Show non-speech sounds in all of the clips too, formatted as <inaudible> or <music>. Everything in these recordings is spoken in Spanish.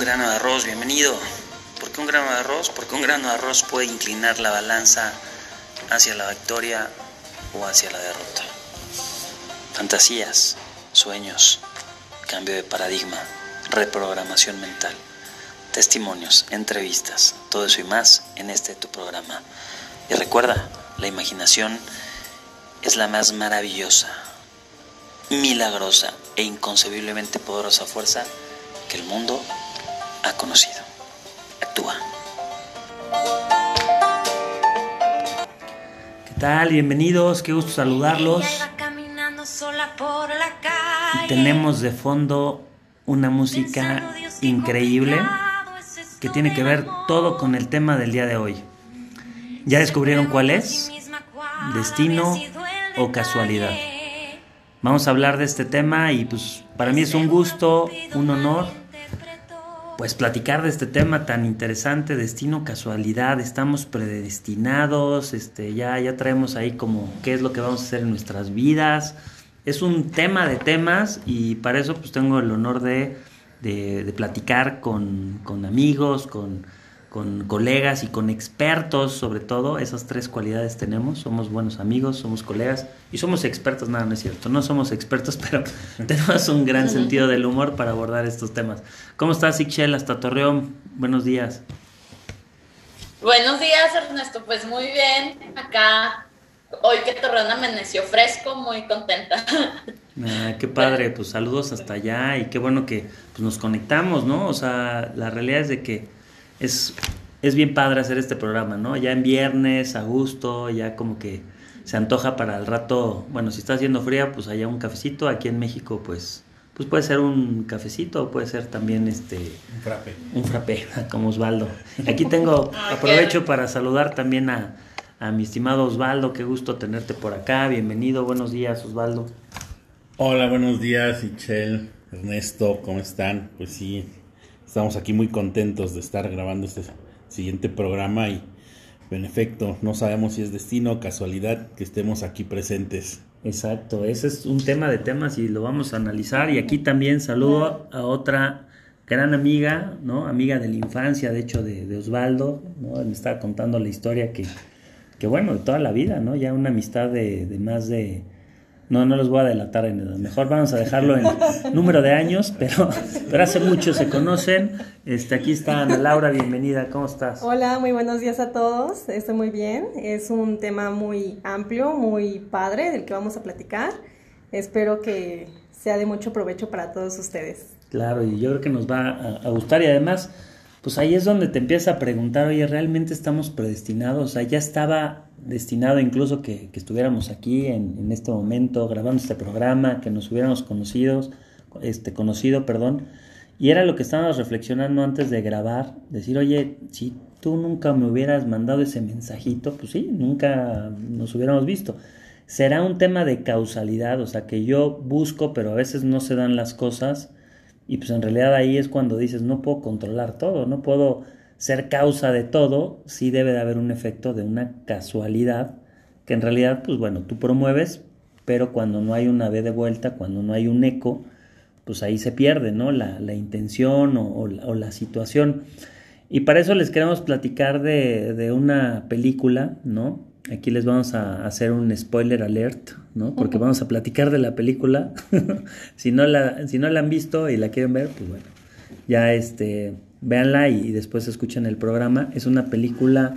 grano de arroz, bienvenido. ¿Por qué un grano de arroz? Porque un grano de arroz puede inclinar la balanza hacia la victoria o hacia la derrota. Fantasías, sueños, cambio de paradigma, reprogramación mental, testimonios, entrevistas, todo eso y más en este tu programa. Y recuerda, la imaginación es la más maravillosa, milagrosa e inconcebiblemente poderosa fuerza que el mundo ha conocido. Actúa. ¿Qué tal? Bienvenidos, qué gusto saludarlos. tenemos de fondo una música increíble que tiene que ver todo con el tema del día de hoy. ¿Ya descubrieron cuál es? ¿Destino o casualidad? Vamos a hablar de este tema y pues para mí es un gusto, un honor, pues platicar de este tema tan interesante, destino, casualidad, estamos predestinados, este, ya, ya traemos ahí como qué es lo que vamos a hacer en nuestras vidas. Es un tema de temas y para eso pues tengo el honor de, de, platicar con, con amigos, con con colegas y con expertos, sobre todo, esas tres cualidades tenemos. Somos buenos amigos, somos colegas y somos expertos. Nada, no es cierto. No somos expertos, <laughs> pero tenemos un gran sentido del humor para abordar estos temas. ¿Cómo estás, Ixchel? Hasta Torreón. Buenos días. Buenos días, Ernesto. Pues muy bien. Acá, hoy que Torreón amaneció fresco, muy contenta. <laughs> Ah, qué padre, pues saludos hasta allá y qué bueno que pues, nos conectamos, ¿no? O sea, la realidad es de que es, es bien padre hacer este programa, ¿no? Ya en viernes, a gusto, ya como que se antoja para el rato, bueno, si está haciendo fría, pues allá un cafecito, aquí en México, pues, pues puede ser un cafecito, puede ser también este... Un frappé. Un frappé, <laughs> como Osvaldo. Aquí tengo, <laughs> aprovecho para saludar también a, a mi estimado Osvaldo, qué gusto tenerte por acá, bienvenido, buenos días Osvaldo. Hola, buenos días, Michelle, Ernesto, ¿cómo están? Pues sí, Estamos aquí muy contentos de estar grabando este siguiente programa y en efecto no sabemos si es destino o casualidad que estemos aquí presentes. Exacto, ese es un tema de temas y lo vamos a analizar y aquí también saludo a otra gran amiga, ¿no? Amiga de la infancia, de hecho, de, Osvaldo, ¿no? Me estaba contando la historia que, que, bueno, de toda la vida, ¿no? Ya una amistad de, de más de no, no los voy a delatar en edad. Mejor vamos a dejarlo en <laughs> número de años, pero, pero hace mucho se conocen. Este, aquí está Ana Laura, bienvenida, ¿cómo estás? Hola, muy buenos días a todos. Estoy muy bien. Es un tema muy amplio, muy padre del que vamos a platicar. Espero que sea de mucho provecho para todos ustedes. Claro, y yo creo que nos va a, a gustar y además pues ahí es donde te empiezas a preguntar, oye, ¿realmente estamos predestinados? O sea, ya estaba destinado incluso que, estuviéramos aquí en, este momento grabando este programa, que nos hubiéramos conocidos, este, conocido, perdón. Y era lo que estábamos reflexionando antes de grabar, decir, oye, si tú nunca me hubieras mandado ese mensajito, pues sí, nunca nos hubiéramos visto. Será un tema de causalidad, o sea, que yo busco, pero a veces no se dan las cosas y pues en realidad ahí es cuando dices, no puedo controlar todo, no puedo ser causa de todo, sí debe de haber un efecto de una casualidad, que en realidad, pues bueno, tú promueves, pero cuando no hay una B de vuelta, cuando no hay un eco, pues ahí se pierde, ¿no? La, la intención o, o, la, situación. Y para eso les queremos platicar de, de una película, ¿no? Aquí les vamos a hacer un spoiler alert, ¿no? Porque vamos a platicar de la película. <laughs> si, no la, si no la han visto y la quieren ver, pues bueno, ya este, véanla y, después escuchen el programa. Es una película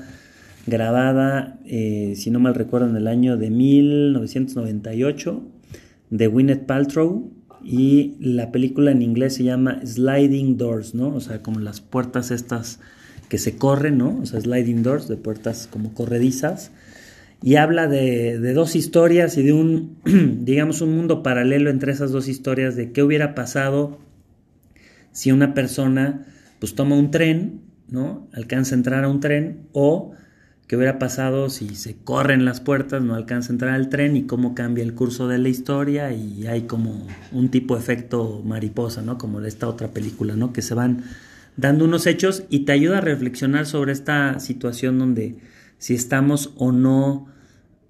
grabada, eh, si no mal recuerdo, en el año de 1998 de Gwyneth Paltrow y la película en inglés se llama Sliding Doors, ¿no? O sea, como las puertas estas que se corren, ¿no? O sea, sliding doors, de puertas como corredizas y habla de, dos historias y de un, <clears throat> digamos, un mundo paralelo entre esas dos historias de qué hubiera pasado si una persona pues toma un tren, ¿no? Alcanza a entrar a un tren o qué hubiera pasado si se corren las puertas, no alcanza a entrar al tren y cómo cambia el curso de la historia y hay como un tipo de efecto mariposa, ¿no? Como de esta otra película, ¿no? Que se van dando unos hechos y te ayuda a reflexionar sobre esta situación donde si estamos o no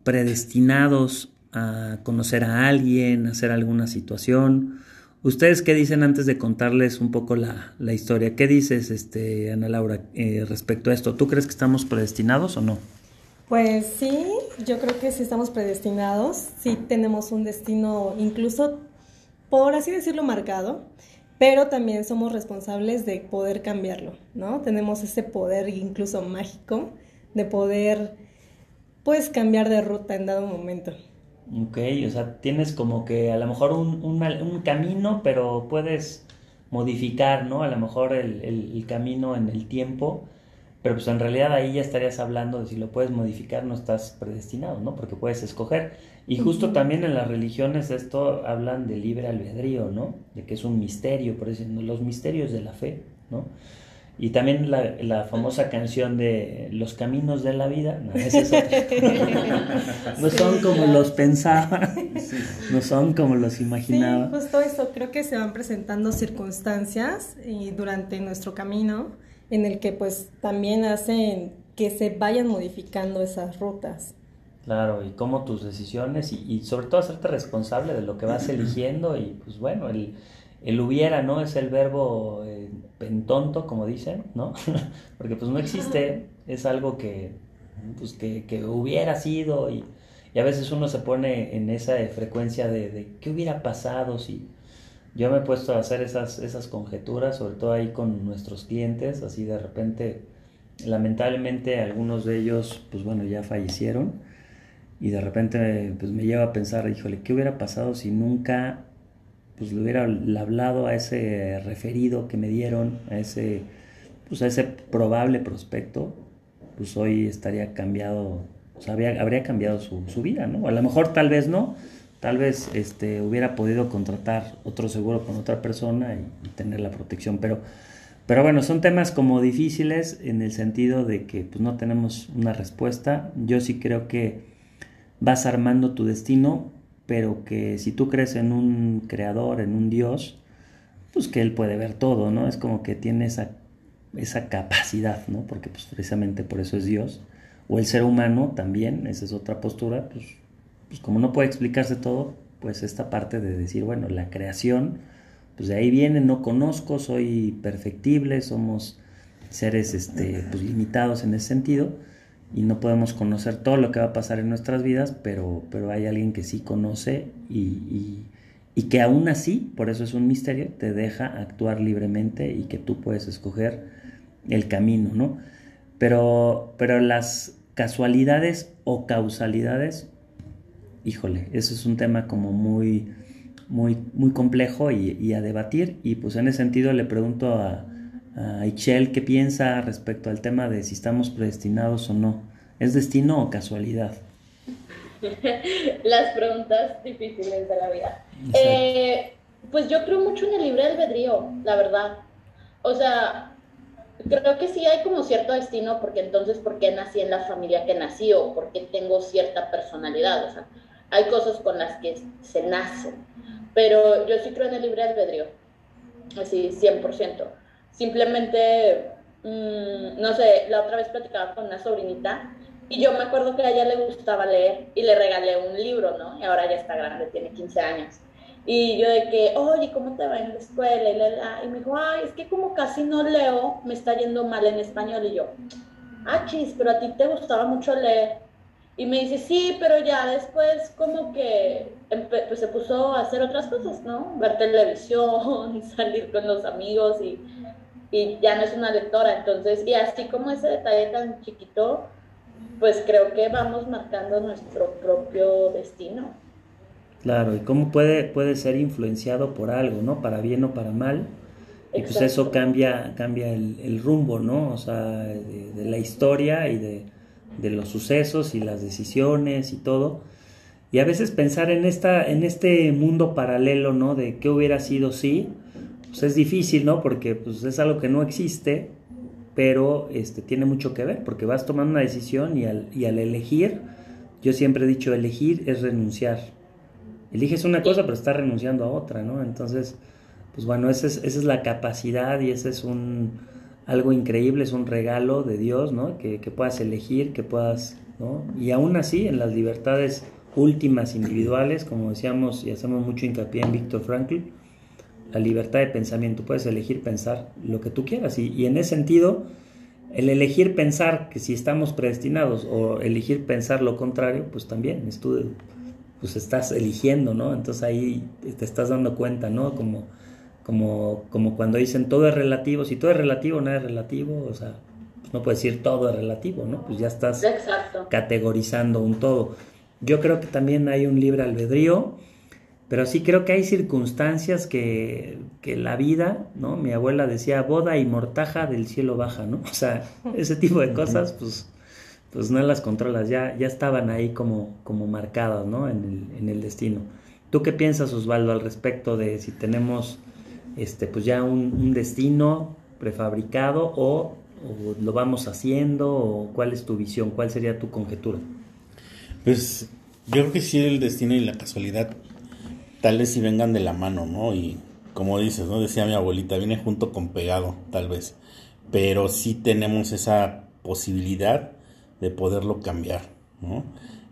predestinados a conocer a alguien, a hacer alguna situación, ¿Ustedes qué dicen antes de contarles un poco la, la historia? ¿Qué dices, este, Ana Laura, eh, respecto a esto? ¿Tú crees que estamos predestinados o no? Pues sí, yo creo que sí estamos predestinados, sí tenemos un destino incluso, por así decirlo, marcado, pero también somos responsables de poder cambiarlo, ¿no? Tenemos ese poder incluso mágico de poder, pues, cambiar de ruta en dado momento. Ok, o sea, tienes como que a lo mejor un, un, camino, pero puedes modificar, ¿no? A lo mejor el, el, camino en el tiempo, pero pues en realidad ahí ya estarías hablando de si lo puedes modificar, no estás predestinado, ¿no? Porque puedes escoger. Y justo también en las religiones esto hablan de libre albedrío, ¿no? De que es un misterio, por eso los misterios de la fe, ¿no? Y también la, la, famosa canción de Los caminos de la vida, no, <laughs> no son como los pensaba, no son como los imaginaba. Sí, justo eso, creo que se van presentando circunstancias y durante nuestro camino en el que pues también hacen que se vayan modificando esas rutas. Claro, y cómo tus decisiones y, y sobre todo hacerte responsable de lo que vas <clears throat> eligiendo y pues bueno, el el hubiera, ¿no? Es el verbo eh, pentonto, como dicen, ¿no? <laughs> Porque pues no existe, es algo que, pues, que, que hubiera sido y, y, a veces uno se pone en esa frecuencia de, de, qué hubiera pasado si... Yo me he puesto a hacer esas, esas conjeturas, sobre todo ahí con nuestros clientes, así de repente, lamentablemente algunos de ellos, pues bueno, ya fallecieron y de repente pues me lleva a pensar, híjole, ¿qué hubiera pasado si nunca pues le hubiera hablado a ese referido que me dieron, a ese, pues a ese probable prospecto, pues hoy estaría cambiado, o habría cambiado su, su, vida, ¿no? A lo mejor tal vez no, tal vez este, hubiera podido contratar otro seguro con otra persona y, tener la protección, pero, pero bueno, son temas como difíciles en el sentido de que pues no tenemos una respuesta. Yo sí creo que vas armando tu destino pero que si tú crees en un creador, en un Dios, pues que Él puede ver todo, ¿no? Es como que tiene esa, esa capacidad, ¿no? Porque pues precisamente por eso es Dios. O el ser humano también, esa es otra postura, pues, pues como no puede explicarse todo, pues esta parte de decir, bueno, la creación, pues de ahí viene, no conozco, soy perfectible, somos seres este, pues, limitados en ese sentido, y no podemos conocer todo lo que va a pasar en nuestras vidas, pero, pero hay alguien que sí conoce y, y, que aún así, por eso es un misterio, te deja actuar libremente y que tú puedes escoger el camino, ¿no? Pero, pero las casualidades o causalidades, híjole, eso es un tema como muy, muy, muy complejo y, a debatir y pues en ese sentido le pregunto a, a Ichel qué piensa respecto al tema de si estamos predestinados o no. ¿Es destino o casualidad? <laughs> Las preguntas difíciles de la vida. Eh, pues yo creo mucho en el libre albedrío, la verdad. O sea, creo que sí hay como cierto destino, porque entonces, ¿por qué nací en la familia que nací o por qué tengo cierta personalidad? O sea, hay cosas con las que se nace, pero yo sí creo en el libre albedrío, así, 100%. Simplemente, mm, no sé, la otra vez platicaba con una sobrinita y yo me acuerdo que a ella le gustaba leer y le regalé un libro, ¿no? Y ahora ya está grande, tiene 15 años. Y yo de que, oye, ¿cómo te va en la escuela? Y, la, y me dijo, ay, es que como casi no leo, me está yendo mal en español. Y yo, ah, chis, pero a ti te gustaba mucho leer. Y me dice, sí, pero ya después como que pues se puso a hacer otras cosas, ¿no? Ver televisión, <laughs> salir con los amigos y y ya no es una lectora. Entonces, y así como ese detalle tan chiquito, pues creo que vamos marcando nuestro propio destino. Claro, y cómo puede, puede ser influenciado por algo, ¿no? Para bien o para mal. Y pues eso cambia, cambia el, rumbo, ¿no? O sea, de, la historia y de, de, los sucesos y las decisiones y todo. Y a veces pensar en, esta, en este mundo paralelo, ¿no? De qué hubiera sido si, pues es difícil, ¿no? Porque pues, es algo que no existe, pero este, tiene mucho que ver, porque vas tomando una decisión y al, y al elegir, yo siempre he dicho, elegir es renunciar. Eliges una cosa, pero estás renunciando a otra, ¿no? Entonces, pues bueno, esa es, esa es la capacidad y ese es un algo increíble, es un regalo de Dios, ¿no? Que, que puedas elegir, que puedas, ¿no? Y aún así, en las libertades últimas individuales, como decíamos y hacemos mucho hincapié en Víctor Frankl, la libertad de pensamiento, puedes elegir pensar lo que tú quieras y, y en ese sentido, el elegir pensar que si estamos predestinados o elegir pensar lo contrario, pues también es tú, pues estás eligiendo, ¿no? Entonces ahí te estás dando cuenta, ¿no? Como, como, como cuando dicen todo es relativo, si todo es relativo, nada es relativo, o sea, pues no puedes decir todo es relativo, ¿no? Pues ya estás categorizando un todo. Yo creo que también hay un libre albedrío, pero sí creo que hay circunstancias que, que, la vida, ¿no? Mi abuela decía, boda y mortaja del cielo baja, ¿no? <laughs> O sea, ese tipo de cosas, pues, pues no las controlas, ya, ya estaban ahí como, como marcadas, ¿no? En el, en el destino. ¿Tú qué piensas, Osvaldo, al respecto de si tenemos, este, pues ya un, un destino prefabricado o, o, lo vamos haciendo o cuál es tu visión, cuál sería tu conjetura? Pues yo creo que sí el destino y la casualidad tal vez si vengan de la mano, ¿no? Y como dices, ¿no? Decía mi abuelita, viene junto con pegado, tal vez. Pero sí tenemos esa posibilidad de poderlo cambiar, ¿no?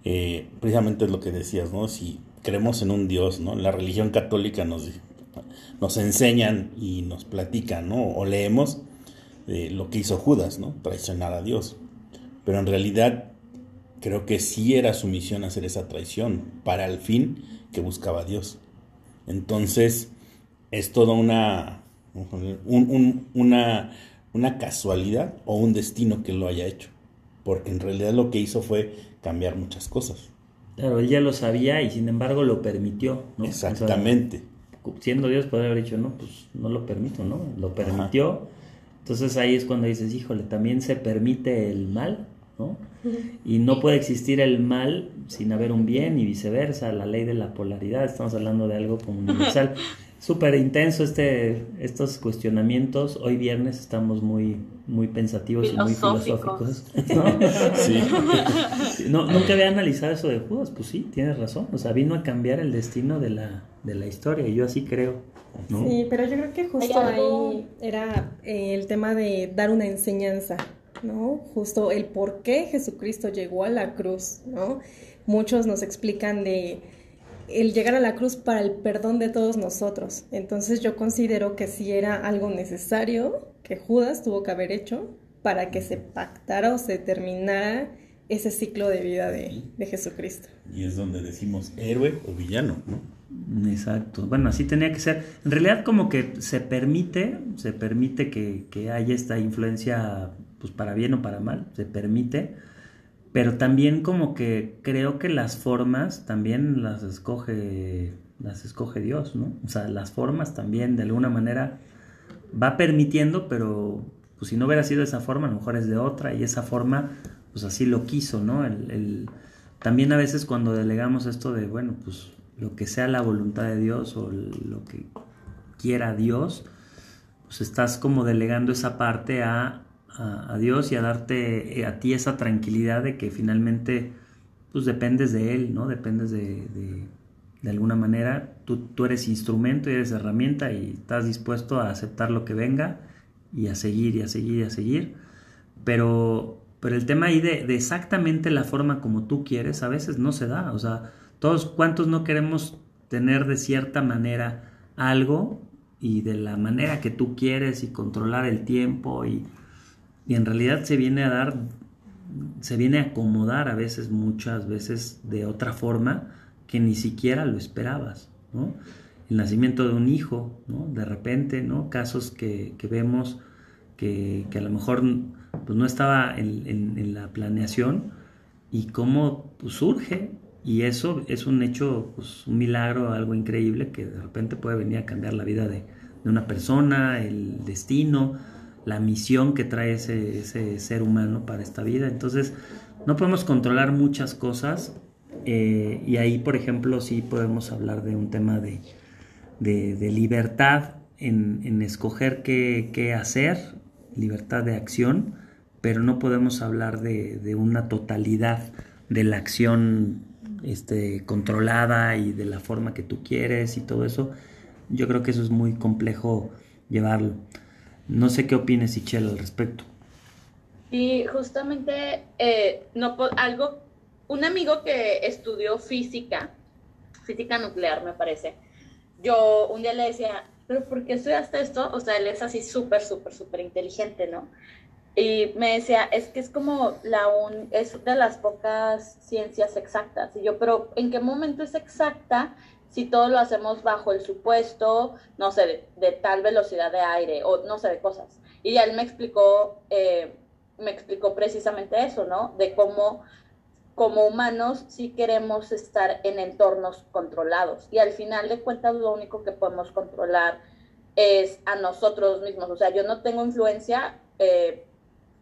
Eh, precisamente es lo que decías, ¿no? Si creemos en un Dios, ¿no? La religión católica nos, nos enseñan y nos platican, ¿no? O leemos eh, lo que hizo Judas, ¿no? Traicionar a Dios. Pero en realidad creo que sí era su misión hacer esa traición para el fin que buscaba Dios. Entonces, es toda una, una, una casualidad o un destino que lo haya hecho. Porque en realidad lo que hizo fue cambiar muchas cosas. Claro, él ya lo sabía y sin embargo lo permitió, ¿no? Exactamente. siendo Dios podría haber dicho, no, pues no lo permito, ¿no? Lo permitió. Entonces ahí es cuando dices, híjole, también se permite el mal, ¿no? Y no puede existir el mal sin haber un bien y viceversa, la ley de la polaridad, estamos hablando de algo como universal. <laughs> Súper intenso este, estos cuestionamientos. Hoy viernes estamos muy, muy pensativos y muy filosóficos. <laughs> ¿no? nunca había analizado eso de Judas, pues sí, tienes razón. O sea, vino a cambiar el destino de la, de la historia y yo así creo. Sí, pero yo creo que justo ahí era eh, el tema de dar una enseñanza. ¿No? Justo el por qué Jesucristo llegó a la cruz, ¿no? Muchos nos explican de el llegar a la cruz para el perdón de todos nosotros. Entonces yo considero que si era algo necesario que Judas tuvo que haber hecho para que se pactara o se terminara ese ciclo de vida de, de Jesucristo. Y es donde decimos héroe o villano, ¿no? Exacto. Bueno, así tenía que ser. En realidad como que se permite, se permite que, que haya esta influencia pues para bien o para mal, se permite, pero también como que creo que las formas también las escoge, las escoge Dios, ¿no? O sea, las formas también de alguna manera va permitiendo, pero pues si no hubiera sido esa forma, a lo mejor es de otra, y esa forma, pues así lo quiso, ¿no? El, también a veces cuando delegamos esto de, bueno, pues lo que sea la voluntad de Dios o lo que quiera Dios, pues estás como delegando esa parte a a, Dios y a darte eh, a ti esa tranquilidad de que finalmente pues dependes de Él, ¿no? Dependes de, de, alguna manera, tú, tú, eres instrumento y eres herramienta y estás dispuesto a aceptar lo que venga y a seguir y a seguir y a seguir. Pero, pero el tema ahí de, de exactamente la forma como tú quieres a veces no se da. O sea, todos cuantos no queremos tener de cierta manera algo y de la manera que tú quieres y controlar el tiempo y y en realidad se viene a dar, se viene a acomodar a veces, muchas veces de otra forma que ni siquiera lo esperabas. El nacimiento de un hijo. De repente, ¿no? Casos que, vemos que, a lo mejor pues, no estaba en, la planeación y cómo pues, surge y eso es un hecho, pues, un milagro, algo increíble que de repente puede venir a cambiar la vida de una persona, el destino, la misión que trae ese, ser humano para esta vida. Entonces, no podemos controlar muchas cosas eh, y ahí, por ejemplo, sí podemos hablar de un tema de, de, libertad en, escoger qué, hacer, libertad de acción, pero no podemos hablar de, una totalidad de la acción este, controlada y de la forma que tú quieres y todo eso. Yo creo que eso es muy complejo llevarlo. No sé qué opines, Ichel, al respecto. Y justamente, eh, no, algo, un amigo que estudió física, física nuclear me parece, yo un día le decía, pero ¿por qué estudiaste esto? O sea, él es así súper, súper, súper inteligente, ¿no? Y me decía, es que es como la un, es de las pocas ciencias exactas. Y yo, pero ¿en qué momento es exacta si todo lo hacemos bajo el supuesto, no sé, de, tal velocidad de aire o no sé, de cosas? Y él me explicó, eh, me explicó precisamente eso, ¿no? De cómo como humanos sí queremos estar en entornos controlados. Y al final de cuentas lo único que podemos controlar es a nosotros mismos. O sea, yo no tengo influencia. Eh,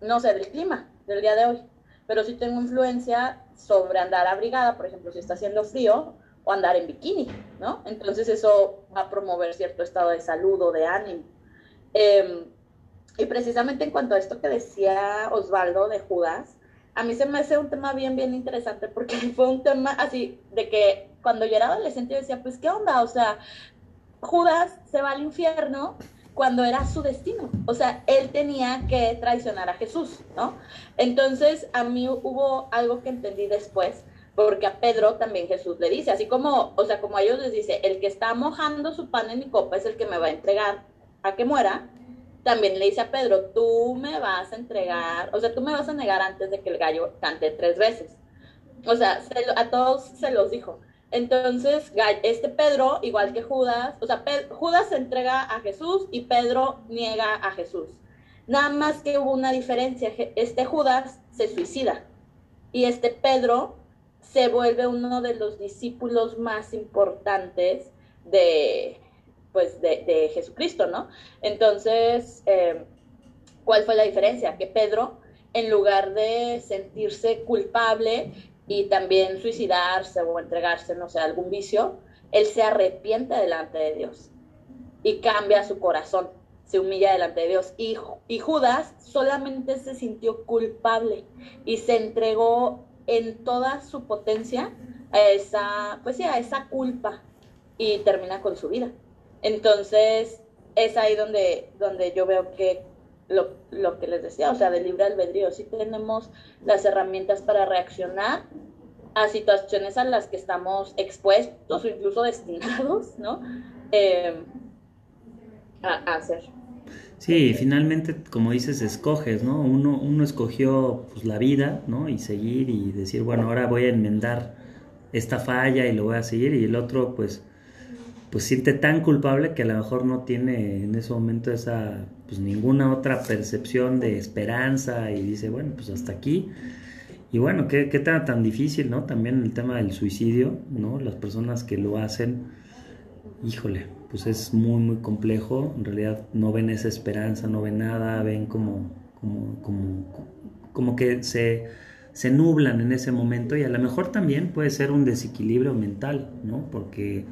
no sé, del clima del día de hoy, pero sí tengo influencia sobre andar abrigada, por ejemplo, si está haciendo frío, o andar en bikini, ¿no? Entonces eso va a promover cierto estado de salud o de ánimo. Em, y precisamente en cuanto a esto que decía Osvaldo de Judas, a mí se me hace un tema bien, bien interesante porque <laughs> fue un tema así de que cuando yo era adolescente decía, pues, ¿qué onda? O sea, Judas se va al infierno cuando era su destino. O sea, él tenía que traicionar a Jesús, ¿no? Entonces, a mí hubo algo que entendí después, porque a Pedro también Jesús le dice, así como, o sea, como a ellos les dice, el que está mojando su pan en mi copa es el que me va a entregar a que muera, también le dice a Pedro, tú me vas a entregar, o sea, tú me vas a negar antes de que el gallo cante tres veces. O sea, a todos se los dijo. Entonces, este Pedro, igual que Judas, o sea, Judas se entrega a Jesús y Pedro niega a Jesús. Nada más que hubo una diferencia. Este Judas se suicida y este Pedro se vuelve uno de los discípulos más importantes de, pues, de, Jesucristo, ¿no? Entonces, eh, ¿cuál fue la diferencia? Que Pedro, en lugar de sentirse culpable y también suicidarse o entregarse, no sé, a algún vicio, él se arrepiente delante de Dios y cambia su corazón, se humilla delante de Dios. Y, y Judas solamente se sintió culpable y se entregó en toda su potencia a esa, pues sí, a esa culpa y termina con su vida. Entonces, es ahí donde, donde yo veo que lo, lo, que les decía, o sea, del libre albedrío, sí tenemos las herramientas para reaccionar a situaciones a las que estamos expuestos o incluso destinados, ¿no? Eh, a, hacer. Sí, finalmente, como dices, escoges, ¿no? Uno, uno escogió pues, la vida, ¿no? Y seguir y decir, bueno, ahora voy a enmendar esta falla y lo voy a seguir, y el otro, pues, pues siente tan culpable que a lo mejor no tiene en ese momento esa pues ninguna otra percepción de esperanza y dice bueno pues hasta aquí y bueno qué, qué tan, tan difícil no también el tema del suicidio no las personas que lo hacen híjole pues es muy muy complejo en realidad no ven esa esperanza no ven nada ven como como como, como que se se nublan en ese momento y a lo mejor también puede ser un desequilibrio mental no porque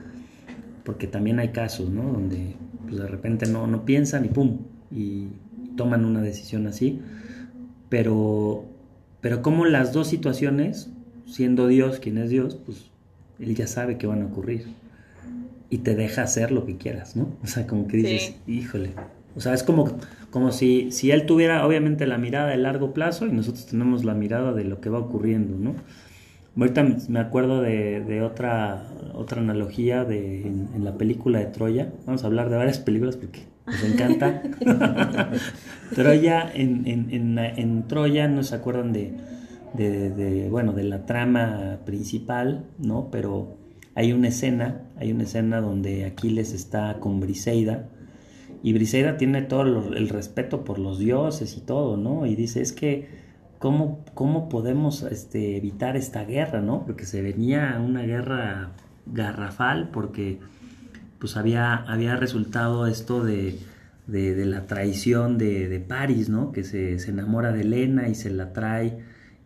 porque también hay casos, ¿no? Donde pues, de repente no, no piensan y pum, y toman una decisión así. Pero, pero como las dos situaciones, siendo Dios quien es Dios, pues Él ya sabe que van a ocurrir. Y te deja hacer lo que quieras, ¿no? O sea, como que dices, híjole. O sea, es como, como si, si Él tuviera obviamente la mirada de largo plazo y nosotros tenemos la mirada de lo que va ocurriendo, ¿no? Ahorita me acuerdo de, otra, otra analogía de, en, la película de Troya. Vamos a hablar de varias películas porque nos encanta. <laughs> <laughs> Troya, en, en, en, Troya no se acuerdan de, de, bueno, de la trama principal, ¿no? Pero hay una escena, hay una escena donde Aquiles está con Briseida y Briseida tiene todo el respeto por los dioses y todo, ¿no? Y dice, es que cómo, cómo podemos este, evitar esta guerra, ¿no? Porque se venía una guerra garrafal porque pues había, había resultado esto de, de, la traición de, de, Paris, ¿no? Que se, se, enamora de Elena y se la trae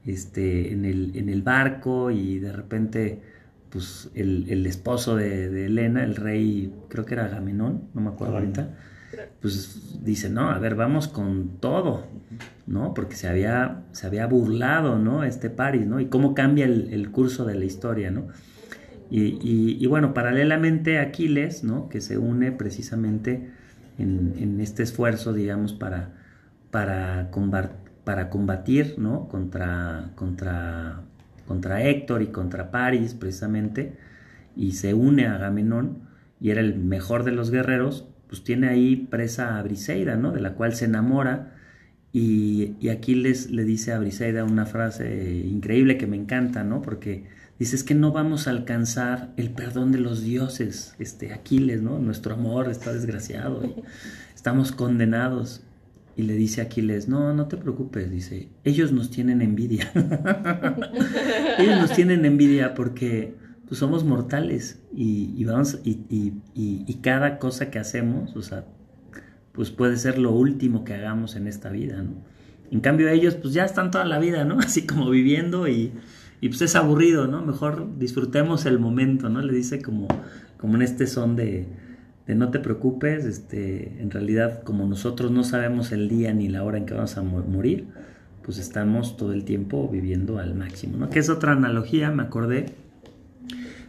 este, en, el, en el barco y de repente pues el, el esposo de, de, Elena, el rey, creo que era Agamenón, no me acuerdo ahorita, pues dice, no, a ver, vamos con todo, ¿no? Porque se había, se había burlado, ¿no? Este París, ¿no? Y cómo cambia el, curso de la historia, ¿no? Y, bueno, paralelamente Aquiles, ¿no? Que se une precisamente en, este esfuerzo, digamos, para, para, para combatir, ¿no? Contra, contra, contra Héctor y contra París, precisamente, y se une a Agamenón, y era el mejor de los guerreros, pues tiene ahí presa a Briseida, ¿no? De la cual se enamora y, Aquiles le dice a Briseida una frase increíble que me encanta, ¿no? Porque dice, es que no vamos a alcanzar el perdón de los dioses, este Aquiles, ¿no? Nuestro amor está desgraciado, estamos condenados. Y le dice a Aquiles, no, no te preocupes, dice, ellos nos tienen envidia. <laughs> ellos nos tienen envidia porque pues, somos mortales y, vamos, y, y, cada cosa que hacemos, o sea, pues puede ser lo último que hagamos en esta vida, ¿no? En cambio ellos pues ya están toda la vida, ¿no? <laughs> Así como viviendo y, y pues es aburrido, ¿no? Mejor disfrutemos el momento, ¿no? Le dice como, como en este son de, de no te preocupes, este, en realidad como nosotros no sabemos el día ni la hora en que vamos a morir, pues estamos todo el tiempo viviendo al máximo, ¿no? Que es otra analogía, me acordé,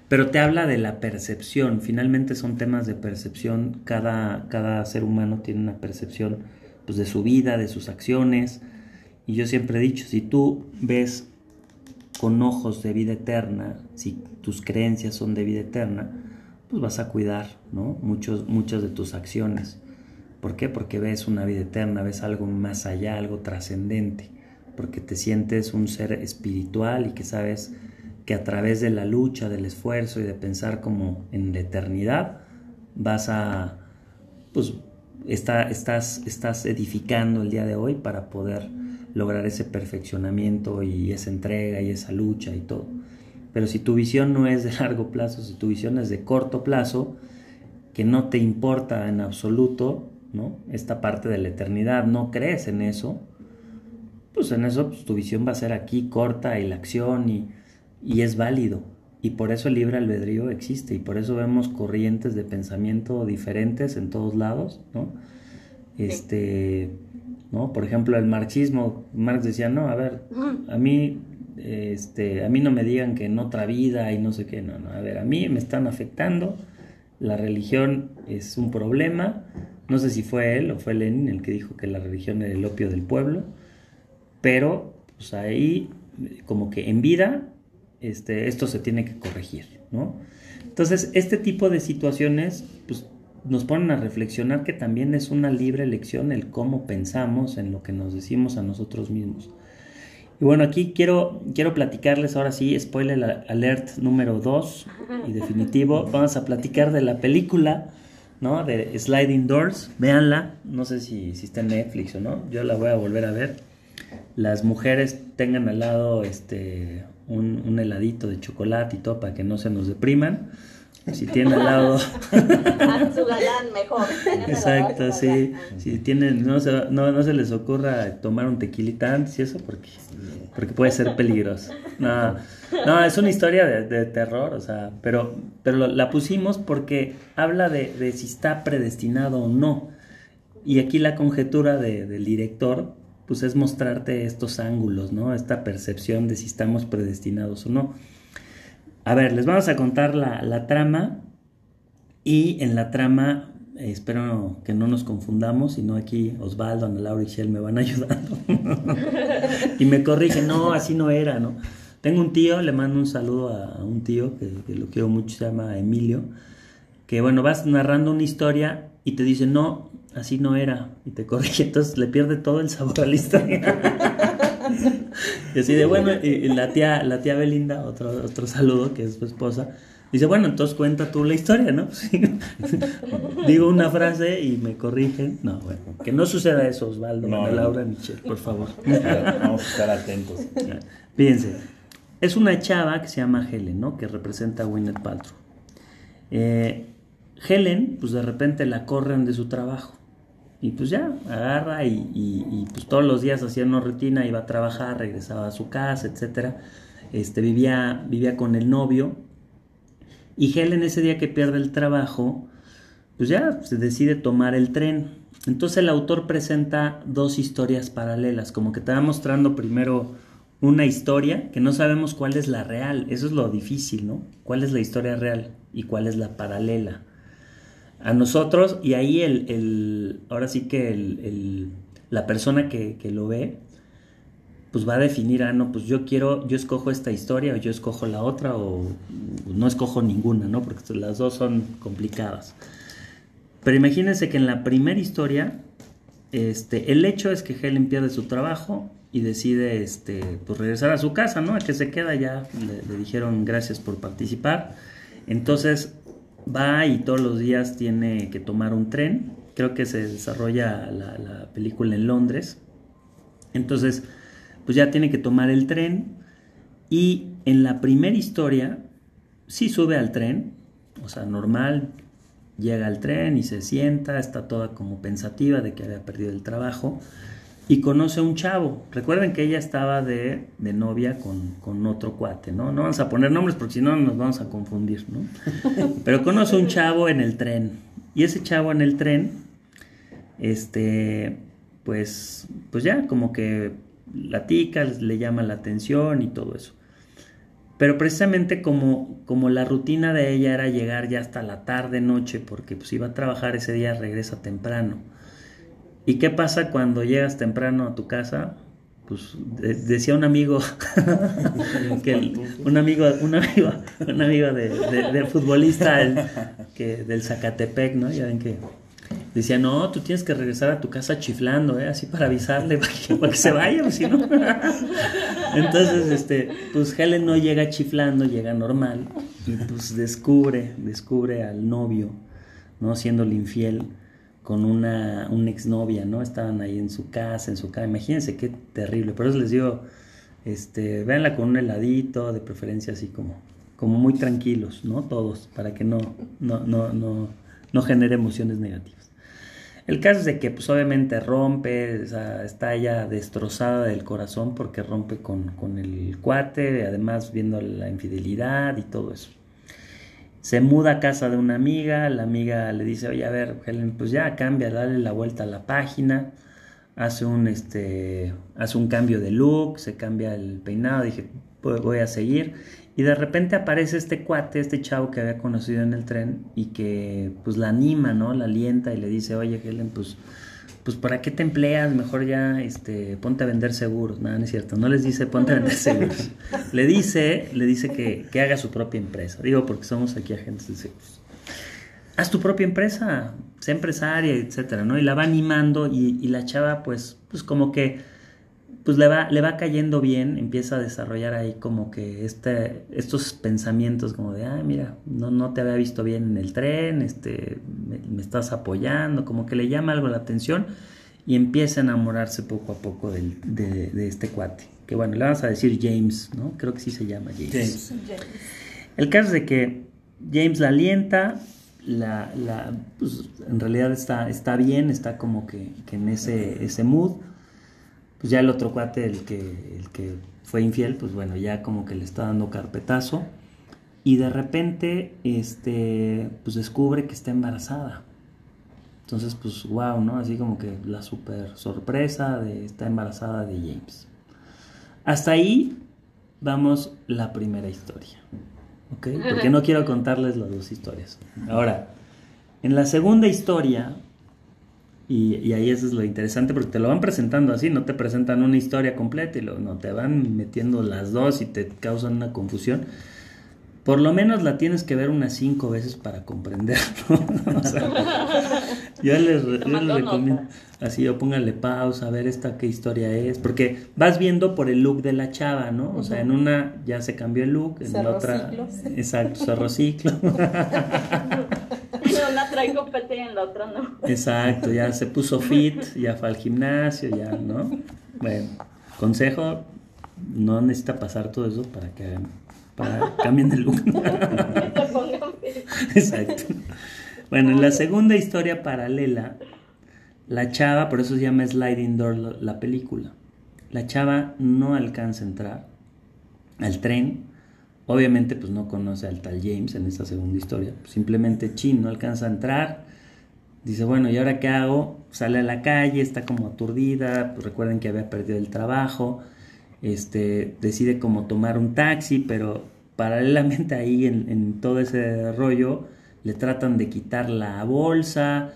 pero te habla de la percepción, finalmente son temas de percepción, cada, cada ser humano tiene una percepción pues, de su vida, de sus acciones, y yo siempre he dicho, si tú ves con ojos de vida eterna, si tus creencias son de vida eterna, pues vas a cuidar ¿no? Muchos, muchas de tus acciones. ¿Por qué? Porque ves una vida eterna, ves algo más allá, algo trascendente, porque te sientes un ser espiritual y que sabes que a través de la lucha, del esfuerzo y de pensar como en la eternidad, vas a, pues, estás, estás edificando el día de hoy para poder lograr ese perfeccionamiento y esa entrega y esa lucha y todo. Pero si tu visión no es de <laughs> largo plazo, si tu visión es de corto plazo, que no te importa en absoluto, ¿no? Esta parte de la eternidad, no crees en eso, pues en eso pues, tu visión va a ser aquí corta y la acción y, y es válido. Y por eso el libre albedrío existe y por eso vemos corrientes de pensamiento diferentes en todos lados, ¿no? Este, ¿no? Por ejemplo, el marxismo, Marx decía, no, a ver, a mí, este, a mí no me digan que en otra vida y no sé qué, no, no, a ver, a mí me están afectando, la religión es un problema, no sé si fue él o fue Lenin el que dijo que la religión era el opio del pueblo, pero pues ahí como que en vida este, esto se tiene que corregir, ¿no? Entonces, este tipo de situaciones, pues nos ponen a reflexionar que también es una libre elección el cómo pensamos en lo que nos decimos a nosotros mismos. Y bueno, aquí quiero, quiero platicarles ahora sí, spoiler alert número 2 y definitivo, <laughs> vamos a platicar de la película, ¿no? De Sliding Doors, véanla, no sé si, si está en Netflix o no, yo la voy a volver a ver. Las mujeres tengan al lado este, un, un heladito de chocolate y todo para que no se nos depriman. Si tiene al lado. A <laughs> su galán mejor. Exacto, sí. Si tienen, no se, no, no se les ocurra tomar un tequilita antes y eso porque, porque puede ser peligroso. No, no es una historia de, terror, o sea, pero, pero la pusimos porque habla de, de, si está predestinado o no. Y aquí la conjetura del director, pues es mostrarte estos ángulos, ¿no? Esta percepción de si estamos predestinados o no. A ver, les vamos a contar la, trama y en la trama eh, espero que no nos confundamos, sino aquí Osvaldo, Ana Laura y Shell me van <laughs> ayudando y me corrigen, no, así no era, ¿no? Tengo un tío, le mando un saludo a, un tío que, que, lo quiero mucho, se llama Emilio, que bueno, vas narrando una historia y te dice, no, así no era, y te corrige, entonces le pierde todo el sabor a la historia. Y así de bueno, y, la tía, la tía Belinda, otro, otro saludo, que es su esposa, dice, bueno, entonces cuenta tú la historia, ¿no? <laughs> Digo una frase y me corrigen. No, bueno, que no suceda eso, Osvaldo, no, Laura, Michelle, por favor. Vamos a estar atentos. Fíjense, es una chava que se llama Helen, ¿no? Que representa a Gwyneth Paltrow. Eh, Helen, pues de repente la corren de su trabajo. Y pues ya, agarra y, pues todos los días hacía una rutina, iba a trabajar, regresaba a su casa, etc. Este, vivía, vivía con el novio. Y Helen ese día que pierde el trabajo, pues ya se decide tomar el tren. Entonces el autor presenta dos historias paralelas, como que te va mostrando primero una historia que no sabemos cuál es la real, eso es lo difícil, ¿no? ¿Cuál es la historia real y cuál es la paralela? A nosotros y ahí el, el ahora sí que el, la persona que, lo ve pues va a definir, ah, no, pues yo quiero, yo escojo esta historia o yo escojo la otra o no escojo ninguna, ¿no? Porque las dos son complicadas. Pero imagínense que en la primera historia, este, el hecho es que Helen pierde su trabajo y decide este, pues regresar a su casa, ¿no? A que se queda ya, le, dijeron gracias por participar. Entonces va y todos los días tiene que tomar un tren. Creo que se desarrolla la, la película en Londres. Entonces, pues ya tiene que tomar el tren. Y en la primera historia, sí sube al tren, o sea, normal, llega al tren y se sienta, está toda como pensativa de que había perdido el trabajo y conoce a un chavo. Recuerden que ella estaba de, novia con, otro cuate, ¿no? No vamos a poner nombres porque si no nos vamos a confundir, ¿no? <laughs> Pero conoce a un chavo en el tren. Y ese chavo en el tren, este, pues, pues ya, como que la tica le llama la atención y todo eso. Pero precisamente como, como la rutina de ella era llegar ya hasta la tarde, noche, porque pues iba a trabajar ese día, regresa temprano ¿Y qué pasa cuando llegas temprano a tu casa? Pues decía un amigo, <laughs> que un amigo, un amigo, un amigo de, futbolista que, del Zacatepec, ¿no? Ya ven que decía, no, tú tienes que regresar a tu casa chiflando, ¿eh? Así para avisarle, <laughs> para que, se vaya, o si no. <laughs> Entonces, este, pues Helen no llega chiflando, llega normal, y pues descubre, descubre al novio, ¿no? Siéndole infiel con una, una exnovia, ¿no? Estaban ahí en su casa, en su casa. Imagínense qué terrible. Por eso les digo, este, véanla con un heladito, de preferencia así como, como muy tranquilos, ¿no? Todos, para que no, no, no, no, no genere emociones negativas. El caso es de que, pues obviamente rompe, está ya destrozada del corazón porque rompe con, con el cuate, además viendo la infidelidad y todo eso. Se muda a casa de una amiga, la amiga le dice, oye, a ver, Helen, pues ya cambia, dale la vuelta a la página, hace un, este, hace un cambio de look, se cambia el peinado, dije, pues voy a seguir. Y de repente aparece este cuate, este chavo que había conocido en el tren y que pues la anima, ¿no? La alienta y le dice, oye, Helen, pues pues ¿para qué te empleas? Mejor ya este, ponte a vender seguros. Nada, no es cierto. No les dice ponte a vender <laughs> seguros. Le dice, le dice que, que haga su propia empresa. Digo, porque somos aquí agentes de seguros. Haz tu propia empresa, sé empresaria, etcétera, ¿no? Y la va animando y, y la chava, pues, pues como que pues le va, le va cayendo bien, empieza a desarrollar ahí como que este, estos pensamientos como de, ay, mira, no, no te había visto bien en el tren, este, me, estás apoyando, como que le llama algo la atención y empieza a enamorarse poco a poco de, de, este cuate. Que bueno, le vamos a decir James, ¿no? Creo que sí se llama James. El caso es de que James la alienta, la, la, pues, en realidad está, está bien, está como que, que en ese, ese mood pues ya el otro cuate, el que, el que fue infiel, pues bueno, ya como que le está dando carpetazo. Y de repente, este, pues descubre que está embarazada. Entonces, pues wow, ¿no? Así como que la super sorpresa de estar embarazada de James. Hasta ahí vamos la primera historia. ¿Ok? Porque no quiero contarles las dos historias. Ahora, en la segunda historia, y, ahí eso es lo interesante porque te lo van presentando así, no te presentan una historia completa y lo, no te van metiendo las dos y te causan una confusión. Por lo menos la tienes que ver unas cinco veces para comprenderlo. <laughs> <laughs> yo les, recomiendo así, o póngale pausa, a ver esta qué historia es, porque vas viendo por el look de la chava, ¿no? O sea, en una ya se cambió el look, en la otra, exacto, cerro ciclo. <laughs> una trae copete y en la otra no. Exacto, ya se puso fit, ya fue al gimnasio, ya, ¿no? Bueno, consejo, no necesita pasar todo eso para que para cambien el look. <laughs> Exacto. Bueno, en la segunda historia paralela, la chava, por eso se llama Sliding Door la película. La chava no alcanza a entrar al tren Obviamente, pues no conoce al tal James en esta segunda historia. Simplemente Chin no alcanza a entrar. Dice, bueno, ¿y ahora qué hago? Sale a la calle, está como aturdida. Pues recuerden que había perdido el trabajo. Este, decide como tomar un taxi, pero paralelamente ahí en, en todo ese rollo le tratan de quitar la bolsa,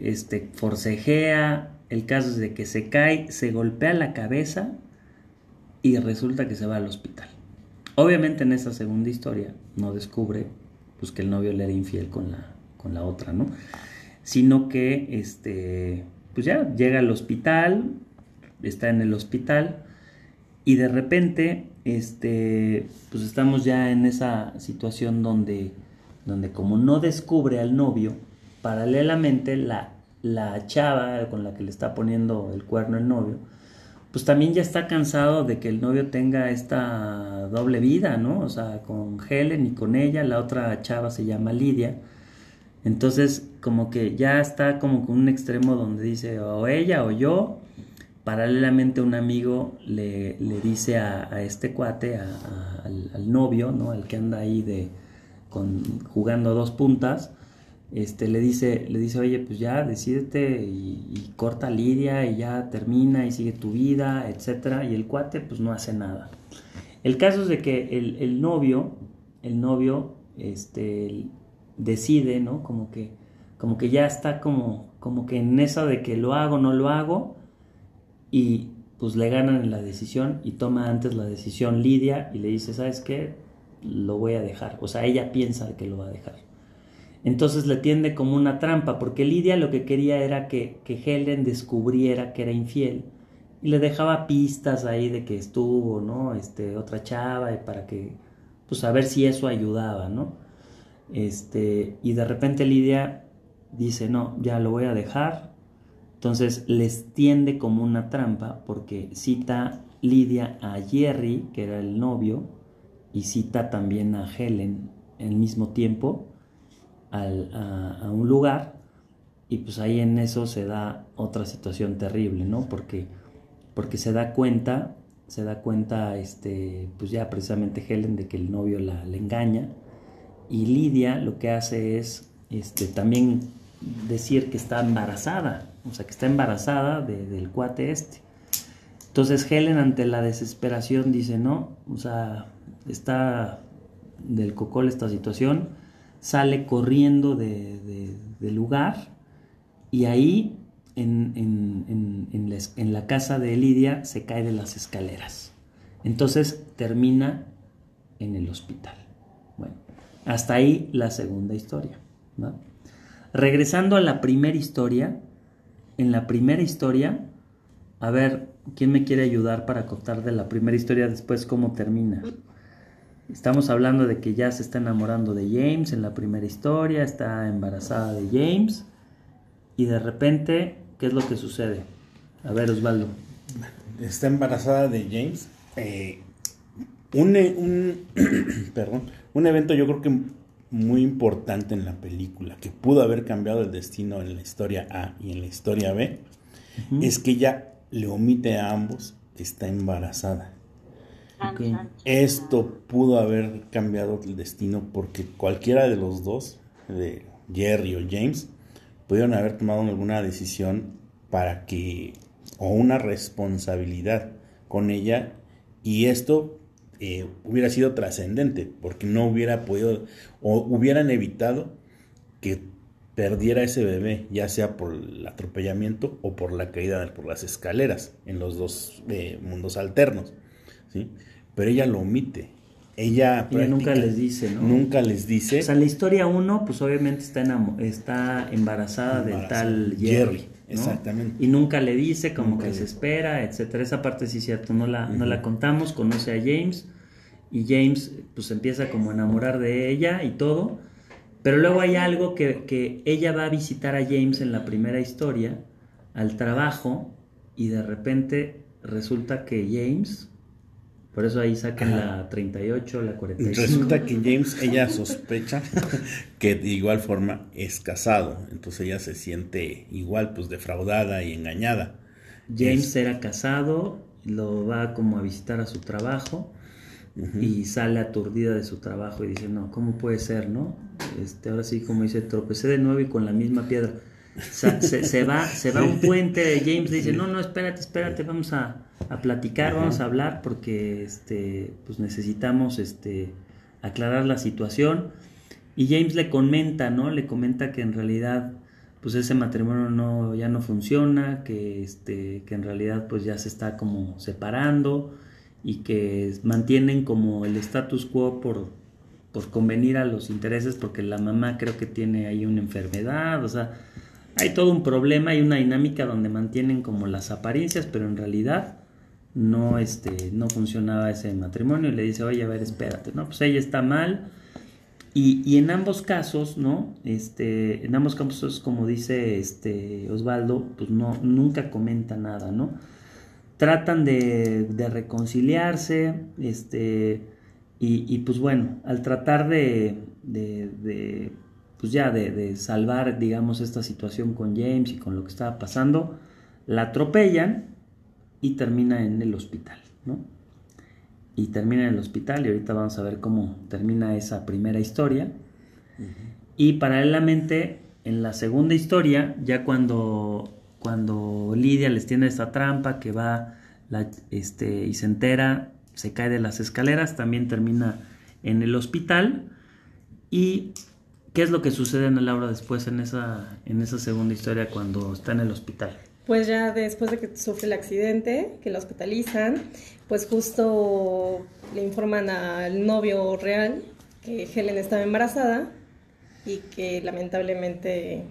este, forcejea. El caso es de que se cae, se golpea la cabeza y resulta que se va al hospital. Obviamente en esa segunda historia no descubre pues, que el novio le era infiel con la, con la otra, ¿no? sino que este, pues ya llega al hospital, está en el hospital y de repente este, pues estamos ya en esa situación donde, donde como no descubre al novio, paralelamente la, la chava con la que le está poniendo el cuerno el novio, pues también ya está cansado de que el novio tenga esta doble vida, ¿no? O sea, con Helen y con ella, la otra chava se llama Lidia. Entonces, como que ya está como con un extremo donde dice o ella o yo. Paralelamente un amigo le, dice a, este cuate, al, novio, ¿no? Al que anda ahí de, con, jugando dos puntas, este, le dice, le dice, oye, pues ya decídete y, corta Lidia y ya termina y sigue tu vida, etcétera, y el cuate pues no hace nada. El caso es de que el, novio, el novio, este, decide, ¿no? Como que, como que ya está como, como que en eso de que lo hago, no lo hago, y pues le ganan en la decisión y toma antes la decisión Lidia y le dice, ¿sabes qué? Lo voy a dejar. O sea, ella piensa que lo va a dejar. Entonces le tiende como una trampa, porque Lidia lo que quería era que, que Helen descubriera que era infiel y le dejaba pistas ahí de que estuvo, ¿no? Este, otra chava, y para que, pues a ver si eso ayudaba, ¿no? Este, y de repente Lidia dice, no, ya lo voy a dejar. Entonces les tiende como una trampa porque cita Lidia a Jerry, que era el novio, y cita también a Helen al mismo tiempo a, un lugar y pues ahí en eso se da otra situación terrible, ¿no? Porque, porque se da cuenta, se da cuenta, este, pues ya precisamente Helen de que el novio la, engaña y Lidia lo que hace es, este, también decir que está embarazada, o sea, que está embarazada del cuate este. Entonces Helen ante la desesperación dice, no, o sea, está del cocol esta situación, sale corriendo de, del lugar y ahí en, en, la, casa de Lidia se cae de las escaleras. Entonces termina en el hospital. Bueno, hasta ahí la segunda historia. Regresando a la primera historia, en la primera historia, a ver, ¿quién me quiere ayudar para contar de la primera historia después cómo termina? Estamos hablando de que ya se está enamorando de James en la primera historia, está embarazada de James y de repente, ¿qué es lo que sucede? A ver, Osvaldo. Está embarazada de James. Eh, un, un, <coughs> perdón, un evento yo creo que muy importante en la película, que pudo haber cambiado el destino en la historia A y en la historia B, es que ella le omite a ambos que está embarazada. Esto pudo haber cambiado el destino porque cualquiera de los dos, de Jerry o James, pudieron haber tomado alguna decisión para que, o una responsabilidad con ella, y esto eh, hubiera sido trascendente, porque no hubiera podido, o hubieran evitado que perdiera ese bebé, ya sea por el atropellamiento o por la caída por las escaleras en los dos eh, mundos alternos. ¿sí? Pero ella lo omite. Ella, nunca les dice, ¿no? Nunca les dice. O sea, en la historia uno, pues obviamente está, está embarazada, del tal Jerry. Exactamente. Y nunca le dice, como que se espera, etcétera. Esa parte sí es cierto, no la, no la contamos, conoce a James y James pues empieza como a enamorar de ella y todo. Pero luego hay algo que, que ella va a visitar a James en la primera historia, al trabajo, y de repente resulta que James por eso ahí sacan la 38, la 45. Resulta que <laughs> James, ella sospecha que de igual forma es casado. Entonces ella se siente igual, pues defraudada y engañada. James era casado, lo va como a visitar a su trabajo y sale aturdida de su trabajo y dice, no, ¿cómo puede ser, no? Este, ahora sí, como dice, tropecé de nuevo y con la misma piedra. Se, va, se va un <laughs> puente, James dice, no, no, espérate, espérate, vamos a, platicar, vamos a hablar porque este, pues necesitamos este, aclarar la situación. Y James le comenta, ¿no? Le comenta que en realidad pues ese matrimonio no, ya no funciona, que, este, que en realidad pues ya se está como separando y que mantienen como el status quo por, por convenir a los intereses porque la mamá creo que tiene ahí una enfermedad, o sea, hay todo un problema y una dinámica donde mantienen como las apariencias, pero en realidad no, este, no funcionaba ese matrimonio y le dice, oye, a ver, espérate, ¿no? Pues ella está mal. Y, y en ambos casos, ¿no? Este, en ambos casos, como dice este Osvaldo, pues no, nunca comenta nada, ¿no? Tratan de, de reconciliarse, este, y, y, pues bueno, al tratar de, de, pues ya de, salvar, digamos, esta situación con James y con lo que estaba pasando, la atropellan y termina en el hospital, ¿no? Y termina en el hospital y ahorita vamos a ver cómo termina esa primera historia. Uh -huh. Y paralelamente, en la segunda historia, ya cuando, cuando Lidia les tiene esta trampa que va la, este, y se entera, se cae de las escaleras, también termina en el hospital. Y ¿Qué es lo que sucede en Laura después en esa, en esa segunda historia cuando está en el hospital? Pues ya después de que sufre el accidente, que la hospitalizan, pues justo le informan al novio real que Helen estaba embarazada y que lamentablemente...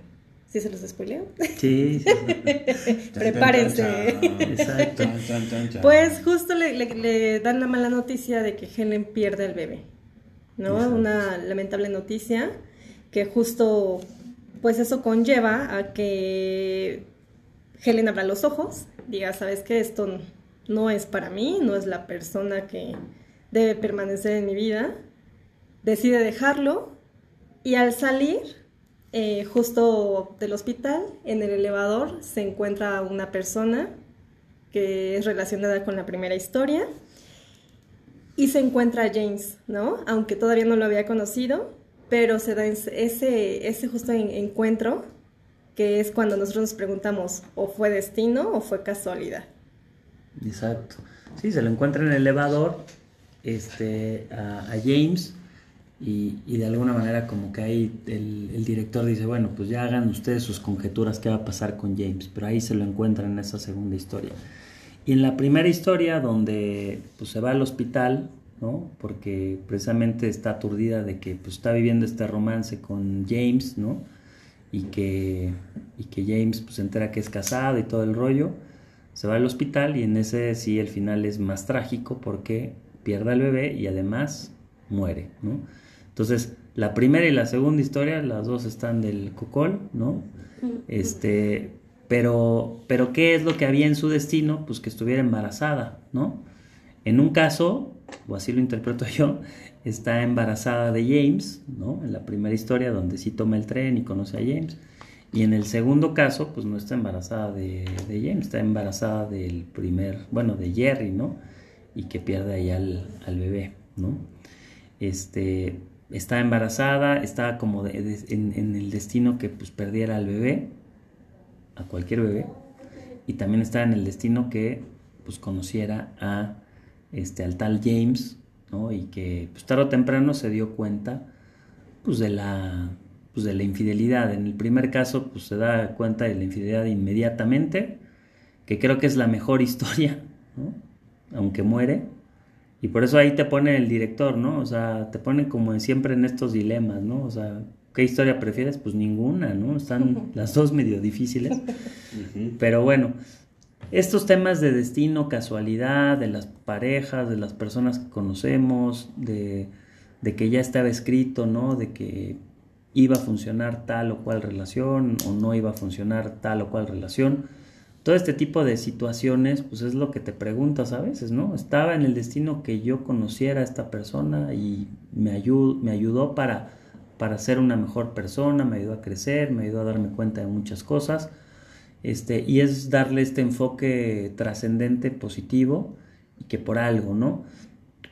¿Sí se los spoileo? Sí, sí. <laughs> Prepárense. Exacto. Pues justo le, le, le, dan la mala noticia de que Helen pierde el bebé, ¿no? Exacto. Una lamentable noticia que justo pues eso conlleva a que Helen abra los ojos, diga, sabes que esto no es para mí, no es la persona que debe permanecer en mi vida, decide dejarlo y al salir eh, justo del hospital, en el elevador, se encuentra una persona que es relacionada con la primera historia y se encuentra a James, ¿no? Aunque todavía no lo había conocido, pero se da ese, ese justo encuentro que es cuando nosotros nos preguntamos, o fue destino o fue casualidad. Exacto. Sí, se lo encuentra en el elevador este, a, James y, y, de alguna manera como que ahí el, el, director dice, bueno, pues ya hagan ustedes sus conjeturas qué va a pasar con James, pero ahí se lo encuentra en esa segunda historia. Y en la primera historia donde pues, se va al hospital, ¿no? Porque precisamente está aturdida de que pues, está viviendo este romance con James, ¿no? Y que, y que James pues, se entera que es casado y todo el rollo. Se va al hospital y en ese sí el final es más trágico porque pierde al bebé y además muere, ¿no? Entonces, la primera y la segunda historia, las dos están del cocol, ¿no? Este, pero, pero ¿qué es lo que había en su destino? Pues que estuviera embarazada, ¿no? En un caso, o así lo interpreto <laughs> yo, está embarazada de James, ¿no? En la primera historia donde sí toma el tren y conoce a James. Y en el segundo caso, pues no está embarazada de, James, está embarazada del primer, bueno, de Jerry, ¿no? Y que pierde ahí al, bebé, ¿no? Este, está embarazada, está como en, en, el destino que pues perdiera al bebé, a cualquier bebé, y también está en el destino que pues conociera a este, al tal James, ¿no? Y que pues, tarde o temprano se dio cuenta pues, de, la, pues, de la infidelidad. En el primer caso, pues se da cuenta de la infidelidad inmediatamente, que creo que es la mejor <laughs> historia, ¿no? Aunque muere. Y por eso ahí te pone el director, ¿no? O sea, te pone como siempre en estos dilemas, ¿no? O sea, ¿qué historia prefieres? Pues ninguna, ¿no? Están las dos medio difíciles. <laughs> Pero bueno, estos temas de destino, casualidad, de las parejas, de las personas que conocemos, de, que ya estaba escrito, ¿no? De que iba a funcionar tal o cual relación o no iba a funcionar tal o cual relación. Todo este tipo de situaciones, pues es lo que te preguntas a veces, ¿no? Estaba en el destino que yo conociera a esta persona y me, ayudó, me ayudó para, para ser una mejor persona, me ayudó a crecer, me ayudó a darme cuenta de muchas cosas este, y es darle este enfoque trascendente, positivo, y que por algo, ¿no?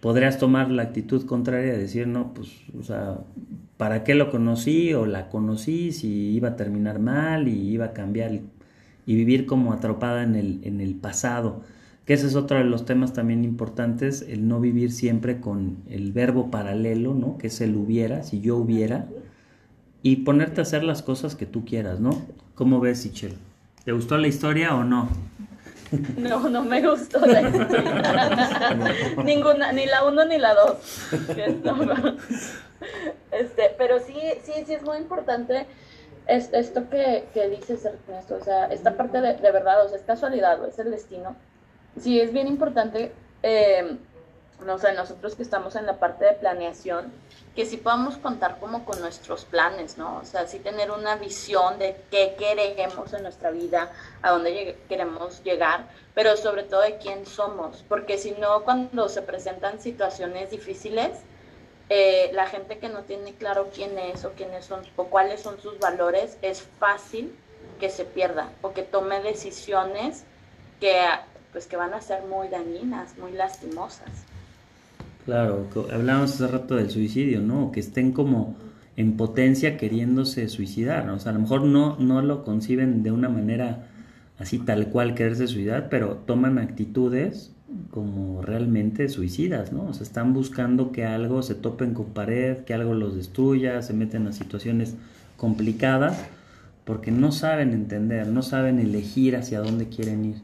Podrías tomar la actitud contraria de decir, no, pues, o sea, ¿para qué lo conocí o la conocí si iba a terminar mal y iba a cambiar y, vivir como atrapada en el, en el pasado? Que ese es otro de los temas también importantes, el no vivir siempre con el verbo paralelo, ¿no? Que es el hubiera, si yo hubiera, y ponerte a hacer las cosas que tú quieras, ¿no? ¿Cómo ves, Ichel? ¿Te gustó la historia o no? No, no me gustó la <laughs> historia. Ninguna, ni la uno ni la dos. Este, pero sí, sí, sí es muy importante es esto que, que dices, Ernesto, o sea, esta parte de, de verdad, o sea, es casualidad o es el destino. Sí, es bien importante, eh, no sé, nosotros que estamos en la parte de planeación, que sí podamos contar como con nuestros planes, ¿no? O sea, sí tener una visión de qué queremos en nuestra vida, a dónde queremos llegar, pero sobre todo de quién somos, porque si no, cuando se presentan situaciones difíciles, eh, la gente que no tiene claro quién es o quiénes son o cuáles son sus valores, es fácil que se pierda o que tome decisiones que, pues, que van a ser muy dañinas, muy lastimosas. Claro, hablábamos hace rato del suicidio, ¿no? Que estén como en potencia queriéndose suicidar, ¿no? O sea, a lo mejor no, no lo conciben de una manera así tal cual quererse suicidar, pero toman actitudes como realmente suicidas, ¿no? O sea, están buscando que algo se topen con pared, que algo los destruya, se meten a situaciones complicadas, porque no saben entender, no saben elegir hacia dónde quieren ir.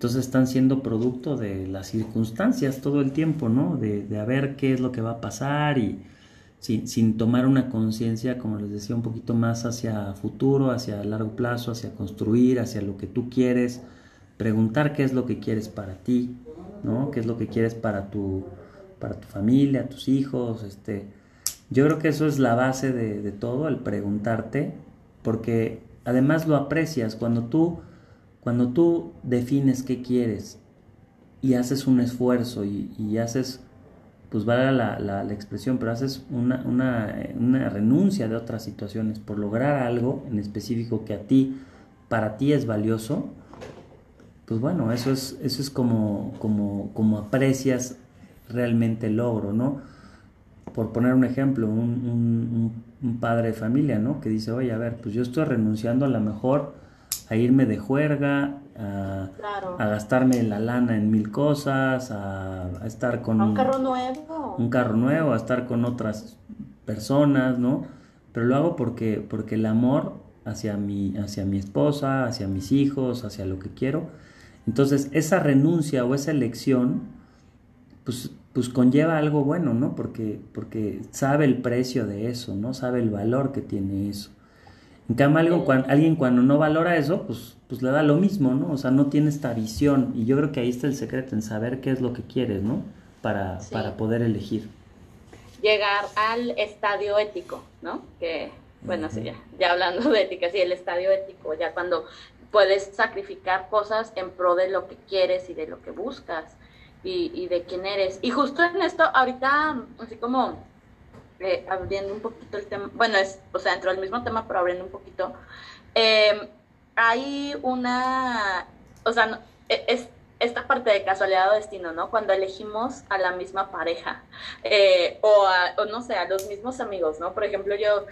Entonces están siendo producto de las circunstancias todo el tiempo, ¿no? De, de a ver qué es lo que va a pasar y sin, sin tomar una conciencia, como les decía, un poquito más hacia futuro, hacia largo plazo, hacia construir, hacia lo que tú quieres, preguntar qué es lo que quieres para ti, ¿no? ¿Qué es lo que quieres para tu, para tu familia, tus hijos? Este, yo creo que eso es la base de, de todo, el preguntarte, porque además lo aprecias cuando tú cuando tú defines qué quieres y haces un esfuerzo y, haces, pues vale la, la, expresión, pero haces una, una, una, renuncia de otras situaciones por lograr algo en específico que a ti, para ti es valioso, pues bueno, eso es, eso es como, como, como aprecias realmente el logro, ¿no? Por poner un ejemplo, un, un, un padre de familia, ¿no? Que dice, oye, a ver, pues yo estoy renunciando a lo mejor a irme de juerga, a, gastarme la lana en mil cosas, a, estar con un carro nuevo. Un carro nuevo, a estar con otras personas, ¿no? Pero lo hago porque, porque el amor hacia mi, hacia mi esposa, hacia mis hijos, hacia lo que quiero. Entonces, esa renuncia o esa elección, pues, pues conlleva algo bueno, ¿no? Porque, porque sabe el precio de eso, ¿no? Sabe el valor que tiene eso. En cambio, cuando, alguien cuando no valora eso, pues, pues le da lo mismo, ¿no? O sea, no tiene esta visión. Y yo creo que ahí está el secreto, en saber qué es lo que quieres, ¿no? Para, para poder elegir. Llegar al estadio ético, ¿no? Que, bueno, sí, ya, ya hablando de ética, sí, el estadio ético, ya cuando puedes sacrificar cosas en pro de lo que quieres y de lo que buscas y, y de quién eres. Y justo en esto, ahorita, así como eh, abriendo un poquito el tema, bueno, es, o sea, dentro del mismo tema, pero abriendo un poquito, em, hay una, o sea, e, es esta parte de casualidad o destino, ¿no? Cuando elegimos a la misma pareja eh, o, o no sé, a los mismos amigos, ¿no? Por ejemplo, yo,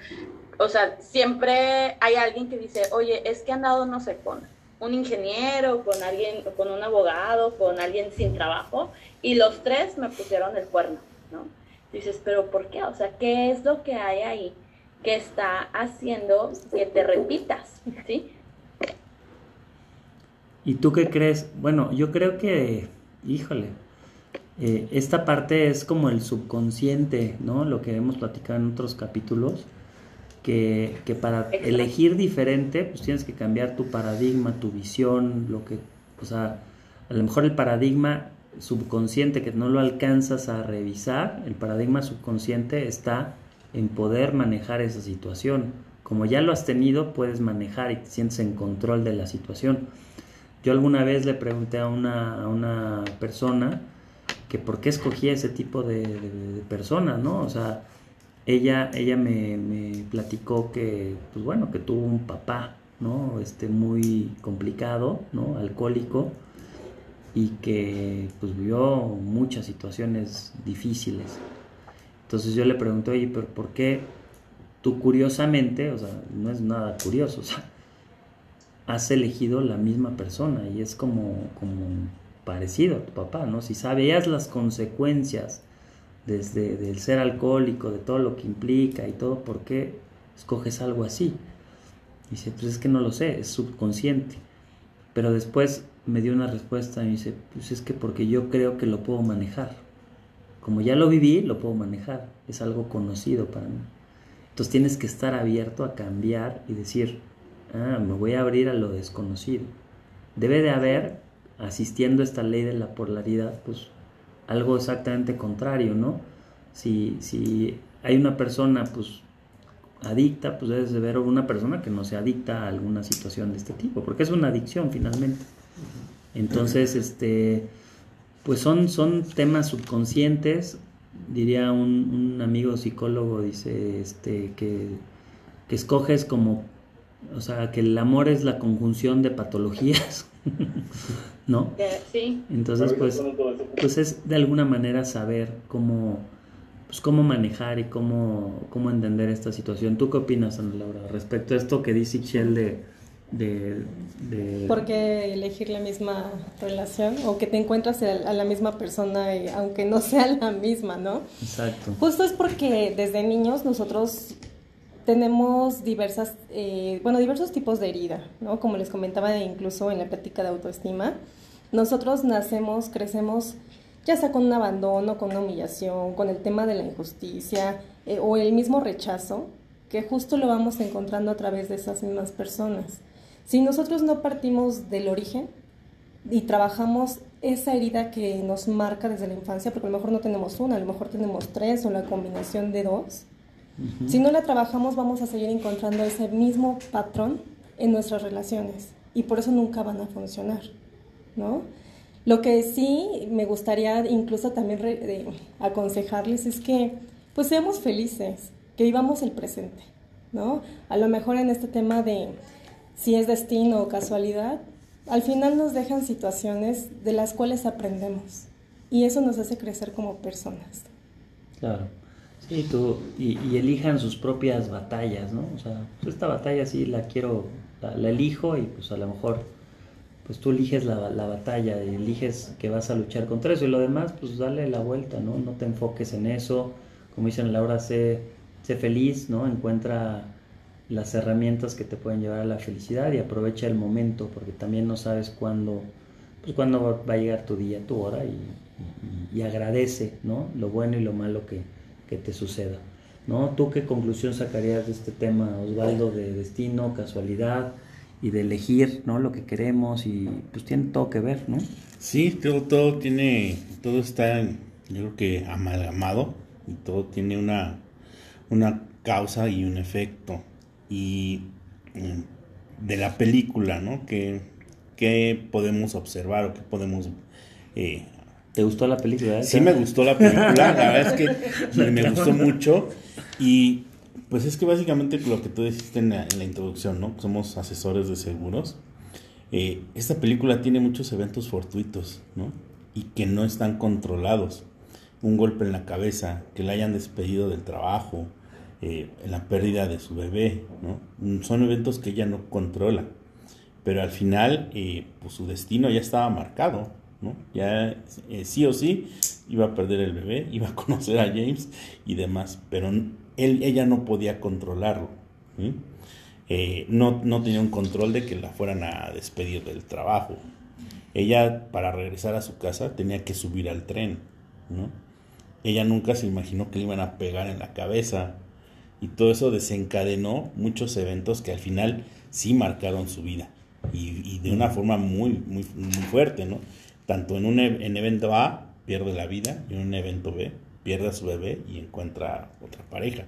o sea, siempre hay alguien que dice, oye, es que han dado, no sé, con un ingeniero, con alguien, con un abogado, con alguien sin trabajo, y los tres me pusieron el cuerno, ¿no? Dices, pero ¿por qué? O sea, ¿qué es lo que hay ahí que está haciendo que te repitas? ¿Sí? ¿Y tú qué crees? Bueno, yo creo que, híjole, eh, esta parte es como el subconsciente, ¿no? Lo que hemos platicado en otros capítulos, que, que para elegir diferente, pues tienes que cambiar tu paradigma, tu visión, lo que, o sea, a lo mejor el paradigma subconsciente que no lo alcanzas a revisar, el paradigma subconsciente está en poder manejar esa situación. Como ya lo has tenido, puedes manejar y te sientes en control de la situación. Yo alguna vez le pregunté a una, a una persona que por qué escogía ese tipo de, de, personas, ¿no? O sea, ella, ella me, me, platicó que, pues bueno, que tuvo un papá, ¿no? Este, muy complicado, ¿no? Alcohólico y que pues vio muchas situaciones difíciles. Entonces yo le pregunté, oye, pero ¿por qué tú curiosamente, o sea, no es nada curioso, <laughs> o sea, has elegido la misma persona y es como, como parecido a tu papá, ¿no? Si sabías las consecuencias desde del ser alcohólico, de todo lo que implica y todo, ¿por qué escoges algo así? Y dice, pues es que no lo sé, es subconsciente. Pero después me dio una respuesta y me dice, pues es que porque yo creo que lo puedo manejar. Como ya lo viví, lo puedo manejar. Es algo conocido para mí. Entonces tienes que estar abierto a cambiar y decir, ah, me voy a abrir a lo desconocido. Debe de haber, asistiendo a esta ley de la polaridad, pues algo exactamente contrario, ¿no? Si, si hay una persona, pues adicta, pues debes de ver una persona que no se adicta a alguna situación de este tipo, porque es una adicción finalmente. Entonces, este, pues son, son temas subconscientes, diría un, amigo psicólogo, dice, este, que, que escoges como, o sea, que el amor es la conjunción de patologías, <laughs> ¿no? Sí. Entonces, pues, pues es de alguna manera saber cómo pues, cómo manejar y cómo, cómo entender esta situación. ¿Tú qué opinas, Ana Laura, respecto a esto que dice Shell de, de, ¿Por qué elegir la misma relación o que te encuentras a la misma persona aunque no sea la misma, ¿no? Exacto. Justo es porque desde niños nosotros tenemos diversas, eh, bueno, diversos tipos de herida, ¿no? Como les comentaba incluso en la práctica de autoestima, nosotros nacemos, crecemos ya sea con un abandono, con una humillación, con el tema de la injusticia eh, o el mismo rechazo, que justo lo vamos encontrando a través de esas mismas personas. Si nosotros no partimos del origen y trabajamos esa herida que nos marca desde la infancia, porque a lo mejor no tenemos una, a lo mejor tenemos tres o la combinación de dos, si no la trabajamos vamos a seguir encontrando ese mismo patrón en nuestras relaciones y por eso nunca van a funcionar, ¿no? Lo que sí me gustaría incluso también aconsejarles es que pues seamos felices, que vivamos el presente, ¿no? A lo mejor en este tema de si es destino o casualidad, al final nos dejan situaciones de las cuales aprendemos y eso nos hace crecer como personas. Claro. Sí, tú, y, elijan sus propias batallas, ¿no? O sea, pues esta batalla sí la quiero, la elijo y pues a lo mejor pues tú eliges la, la, batalla, eliges que vas a luchar contra eso y lo demás, pues dale la vuelta, ¿no? No te enfoques en eso, como dicen Laura, sé, sé feliz, ¿no? Encuentra las herramientas que te pueden llevar a la felicidad y aprovecha el momento, porque también no sabes cuándo, pues cuándo va a llegar tu día, tu hora y, y, agradece, ¿no? Lo bueno y lo malo que, que te suceda. ¿No? ¿Tú qué conclusión sacarías de este tema, Osvaldo, de destino, casualidad? y de elegir ¿no? lo que queremos y pues tiene todo que ver, ¿no? Sí, todo, todo tiene, todo está, yo creo que amalgamado y todo tiene una, una causa y un efecto. Y mm, de la película, ¿no? ¿Qué, podemos observar o qué podemos... Eh, ¿Te gustó la película? Sí, me gustó la película, la verdad es que me gustó mucho y pues es que básicamente lo que tú dijiste en la, introducción, ¿no? Somos asesores de seguros. Eh, esta película tiene muchos eventos fortuitos, ¿no? Y que no están controlados. Un golpe en la cabeza, que la hayan despedido del trabajo, eh, la pérdida de su bebé, ¿no? Son eventos que ella no controla. Pero al final, eh, pues su destino ya estaba marcado. Ya sí o sí iba a perder el bebé, <laughs> iba a conocer a James y demás. Pero ella no podía controlarlo. Eh, no, no, tenía un control de que la fueran a despedir del trabajo. Ella, para regresar a su casa, tenía que subir al tren. Ella nunca se imaginó que le iban a pegar en la cabeza. Y todo eso desencadenó muchos eventos que al final sí marcaron su vida. Y, de una forma muy, muy, muy fuerte, ¿no? Tanto en un en evento A pierde la vida y en un evento B pierde a su bebé y encuentra otra pareja.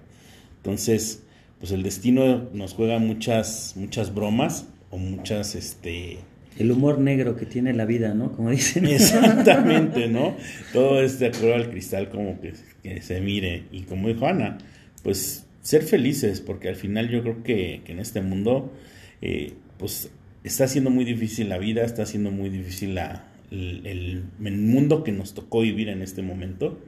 Entonces, pues el destino nos juega muchas, muchas bromas o muchas, este... El humor negro que tiene la vida, ¿no? Como dicen. <laughs> Exactamente, ¿no? <laughs> Todo es de acuerdo al cristal como que, se mire. Y como dijo Ana, pues ser felices, porque al final yo creo que, en este mundo, eh, pues está siendo muy difícil la vida, está siendo muy difícil la, el, el, mundo que nos tocó vivir en este momento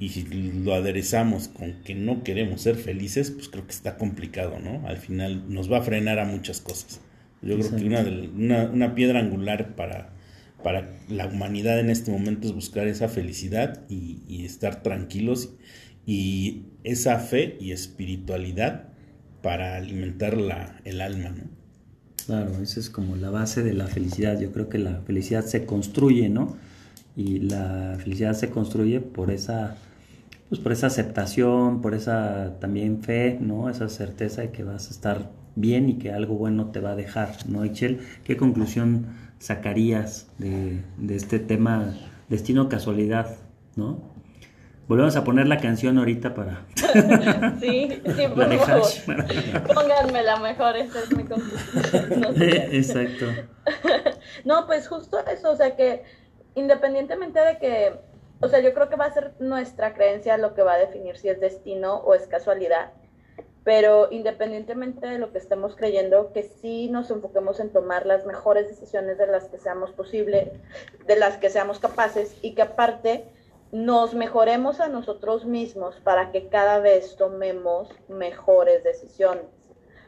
y si lo aderezamos con que no queremos ser felices, pues creo que está complicado, ¿no? Al final nos va a frenar a muchas cosas. Yo creo que una, una, una, piedra angular para, para la humanidad en este momento es buscar esa felicidad y, y estar tranquilos y esa fe y espiritualidad para alimentar la, el alma, ¿no? Claro, esa es como la base de la felicidad. Yo creo que la felicidad se construye, ¿no? Y la felicidad se construye por esa pues por esa aceptación, por esa también fe, ¿no? Esa certeza de que vas a estar bien y que algo bueno te va a dejar, ¿no, Echel? ¿Qué conclusión sacarías de, de este tema destino casualidad, ¿no? Volvemos a poner la canción ahorita para. <laughs> sí, sí, <laughs> por favor. <laughs> Pónganmela mejor, esta es mi conclusión. Exacto. no, pues justo eso, o sea que independientemente de que, o sea, yo creo que va a ser nuestra creencia lo que va a definir si es destino o es casualidad. Pero independientemente de lo que estemos creyendo, que sí nos enfoquemos en tomar las mejores decisiones de las que seamos posible, de las que seamos capaces y que aparte nos mejoremos a nosotros mismos para que cada vez tomemos mejores decisiones.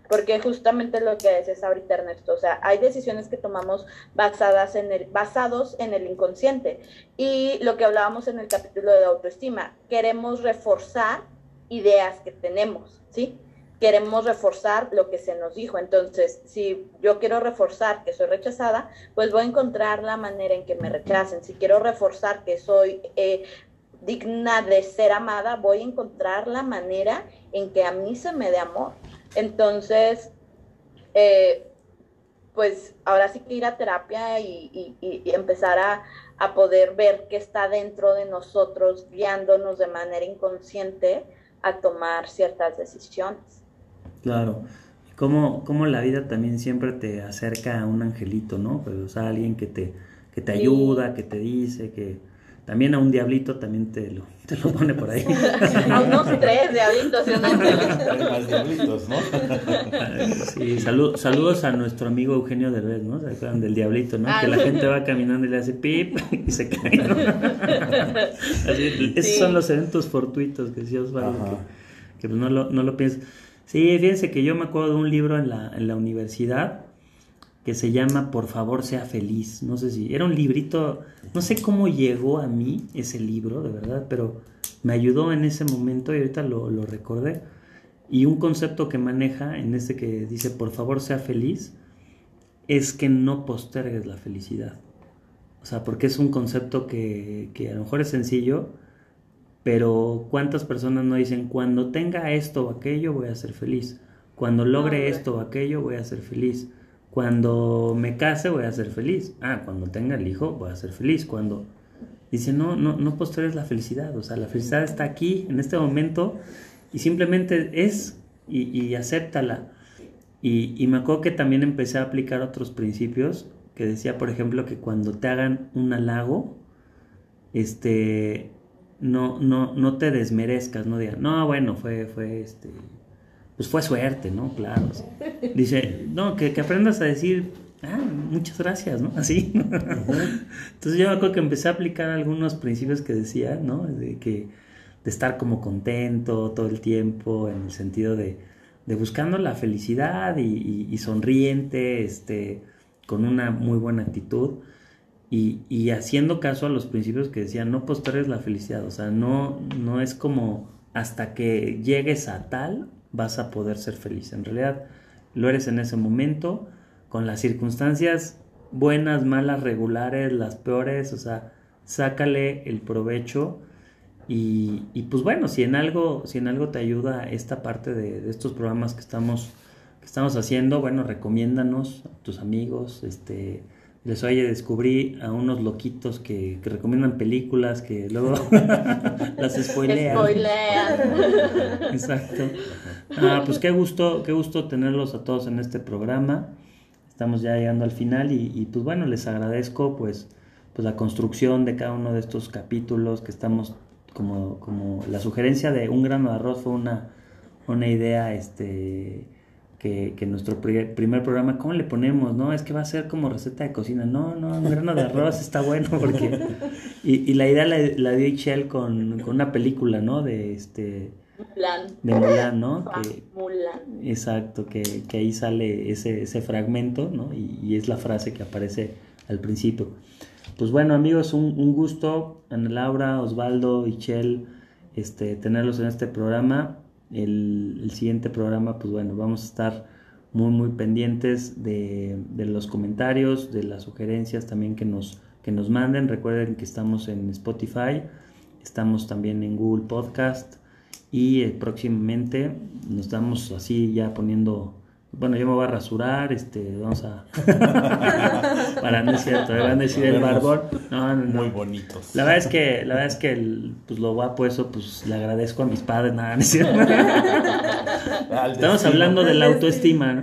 Porque justamente lo que es ahorita Ernesto, o sea, hay decisiones que tomamos basadas en el, basados en el inconsciente. Y lo que hablábamos en el capítulo de autoestima, queremos reforzar ideas que tenemos, ¿sí? Queremos reforzar lo que se nos dijo. Entonces, si yo quiero reforzar que soy rechazada, pues voy a encontrar la manera en que me rechacen. Si quiero reforzar que soy eh, digna de ser amada, voy a encontrar la manera en que a mí se me dé amor. Entonces, eh, pues ahora sí que ir a terapia y, empezar a, a, poder ver qué está dentro de nosotros, guiándonos de manera inconsciente a tomar ciertas decisiones. Claro. Como, como la vida también siempre te acerca a un angelito, ¿no? Pues, o sea, alguien que te, que te ayuda, que te dice, que también a un diablito también te lo, te lo pone por ahí. <laughs> a unos tres diablitos. <laughs> Hay más diablitos, ¿no? <laughs> sí, saludos a nuestro amigo Eugenio Derbez, ¿no? ¿Se acuerdan del diablito, no? que la gente va caminando y le hace pip y se cae, ¿no? esos son los eventos fortuitos que sí os que, que pues no lo, no lo piensas. Sí, fíjense que yo me acuerdo de un libro en la, en la universidad que se llama Por favor sea feliz. No sé si era un librito, no sé cómo llegó a mí ese libro, de verdad, pero me ayudó en ese momento y ahorita lo, lo recordé. Y un concepto que maneja en este que dice Por favor sea feliz es que no postergues la felicidad. O sea, porque es un concepto que, que a lo mejor es sencillo, pero ¿cuántas personas no dicen, cuando tenga esto o aquello voy a ser feliz? Cuando logre esto o aquello voy a ser feliz. Cuando me case voy a ser feliz. Ah, cuando tenga el hijo voy a ser feliz. Cuando dice, no, no, no postergues la felicidad. O sea, la felicidad está aquí, en este momento, y simplemente es y, y acéptala. Y, y me acuerdo que también empecé a aplicar otros principios que decía, por ejemplo, que cuando te hagan un halago, este, no, no, no te desmerezcas, no digas, no, bueno, fue, fue este, pues fue suerte, ¿no? Claro. Dice, no, que, aprendas a decir, ah, muchas gracias, ¿no? <laughs> Así. Entonces yo acuerdo que empecé a aplicar algunos principios que decía, ¿no? De que, de estar como contento todo el tiempo, en el sentido de, de buscando la felicidad y, y sonriente, este, con una muy buena actitud y, haciendo caso a los principios que decían, no postergues la felicidad, o sea, no, no es como hasta que llegues a tal vas a poder ser feliz. En realidad lo eres en ese momento, con las circunstancias buenas, malas, regulares, las peores, o sea, sácale el provecho y, pues bueno, si en algo, si en algo te ayuda esta parte de, de estos programas que estamos, que estamos haciendo, bueno, recomiéndanos a tus amigos, este les oye, descubrí a unos loquitos que, recomiendan películas que luego <laughs> las spoilean. Spoilean. <laughs> Exacto. Ah, pues qué gusto, qué gusto tenerlos a todos en este programa. Estamos ya llegando al final y, pues bueno, les agradezco pues, pues la construcción de cada uno de estos capítulos que estamos como, como la sugerencia de un grano de arroz fue una, una idea este que, nuestro primer programa, ¿cómo le ponemos? No, es que va a ser como receta de cocina. No, no, un grano de arroz está bueno porque... Y, la idea la, la dio Michelle con, una película, ¿no? De este... Mulan. De Mulan, ¿no? Ah, Mulan. Exacto, que, ahí sale ese, ese fragmento, ¿no? Y, es la frase que aparece al principio. Pues bueno, amigos, un, un gusto, Ana Laura, Osvaldo, Michelle, este, tenerlos en este programa el, siguiente programa, pues bueno, vamos a estar muy, muy pendientes de, los comentarios, de las sugerencias también que nos, que nos manden. Recuerden que estamos en Spotify, estamos también en Google Podcast y eh, próximamente nos estamos así ya poniendo bueno, yo me voy a rasurar, este, vamos a... <laughs> Para no es cierto, van a decir el barbón. No, no, Muy bonitos. La verdad es que, la verdad es que el, pues lo guapo eso, pues le agradezco a mis padres, nada, no es cierto. <laughs> Estamos destino. hablando de la autoestima, ¿no?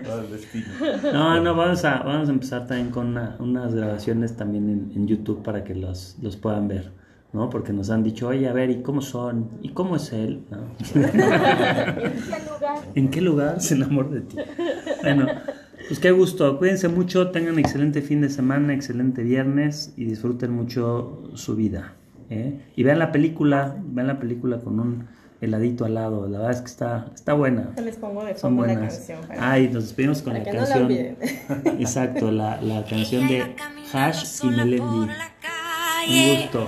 No, no, vamos a, vamos a empezar también con una- unas grabaciones también en, en YouTube para que los, los puedan ver, ¿no? Porque nos han dicho, oye, a ver, ¿y cómo son? ¿Y cómo es él? ¿No? <laughs> ¿En qué lugar se enamoró de ti? Bueno, pues qué gusto. Cuídense mucho, tengan excelente fin de semana, excelente viernes y disfruten mucho su vida. ¿eh? Y vean la película, vean la película con un heladito al lado. La verdad es que está, está buena. Les pongo de Son buenas. canción. para- Ay, nos despedimos con para la que no la canción. <laughs> Exacto, la, la canción de Hash y Melendi. Un gusto.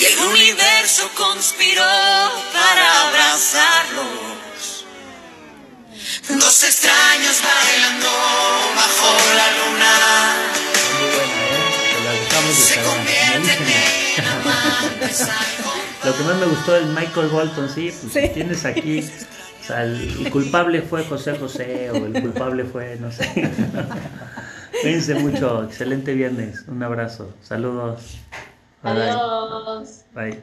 Y el universo conspiró para abrazarlos. Dos extraños bailando bajo la luna. Muy buena, ¿eh? Te la dejamos de Se convierten en amantes Lo que más me gustó es Michael Bolton, sí, pues Sí. tienes aquí, o sea, el culpable fue José José o el culpable fue, no sé. <laughs> Cuídense mucho, excelente viernes, un abrazo, saludos. Bye, bye. Adiós. Bye.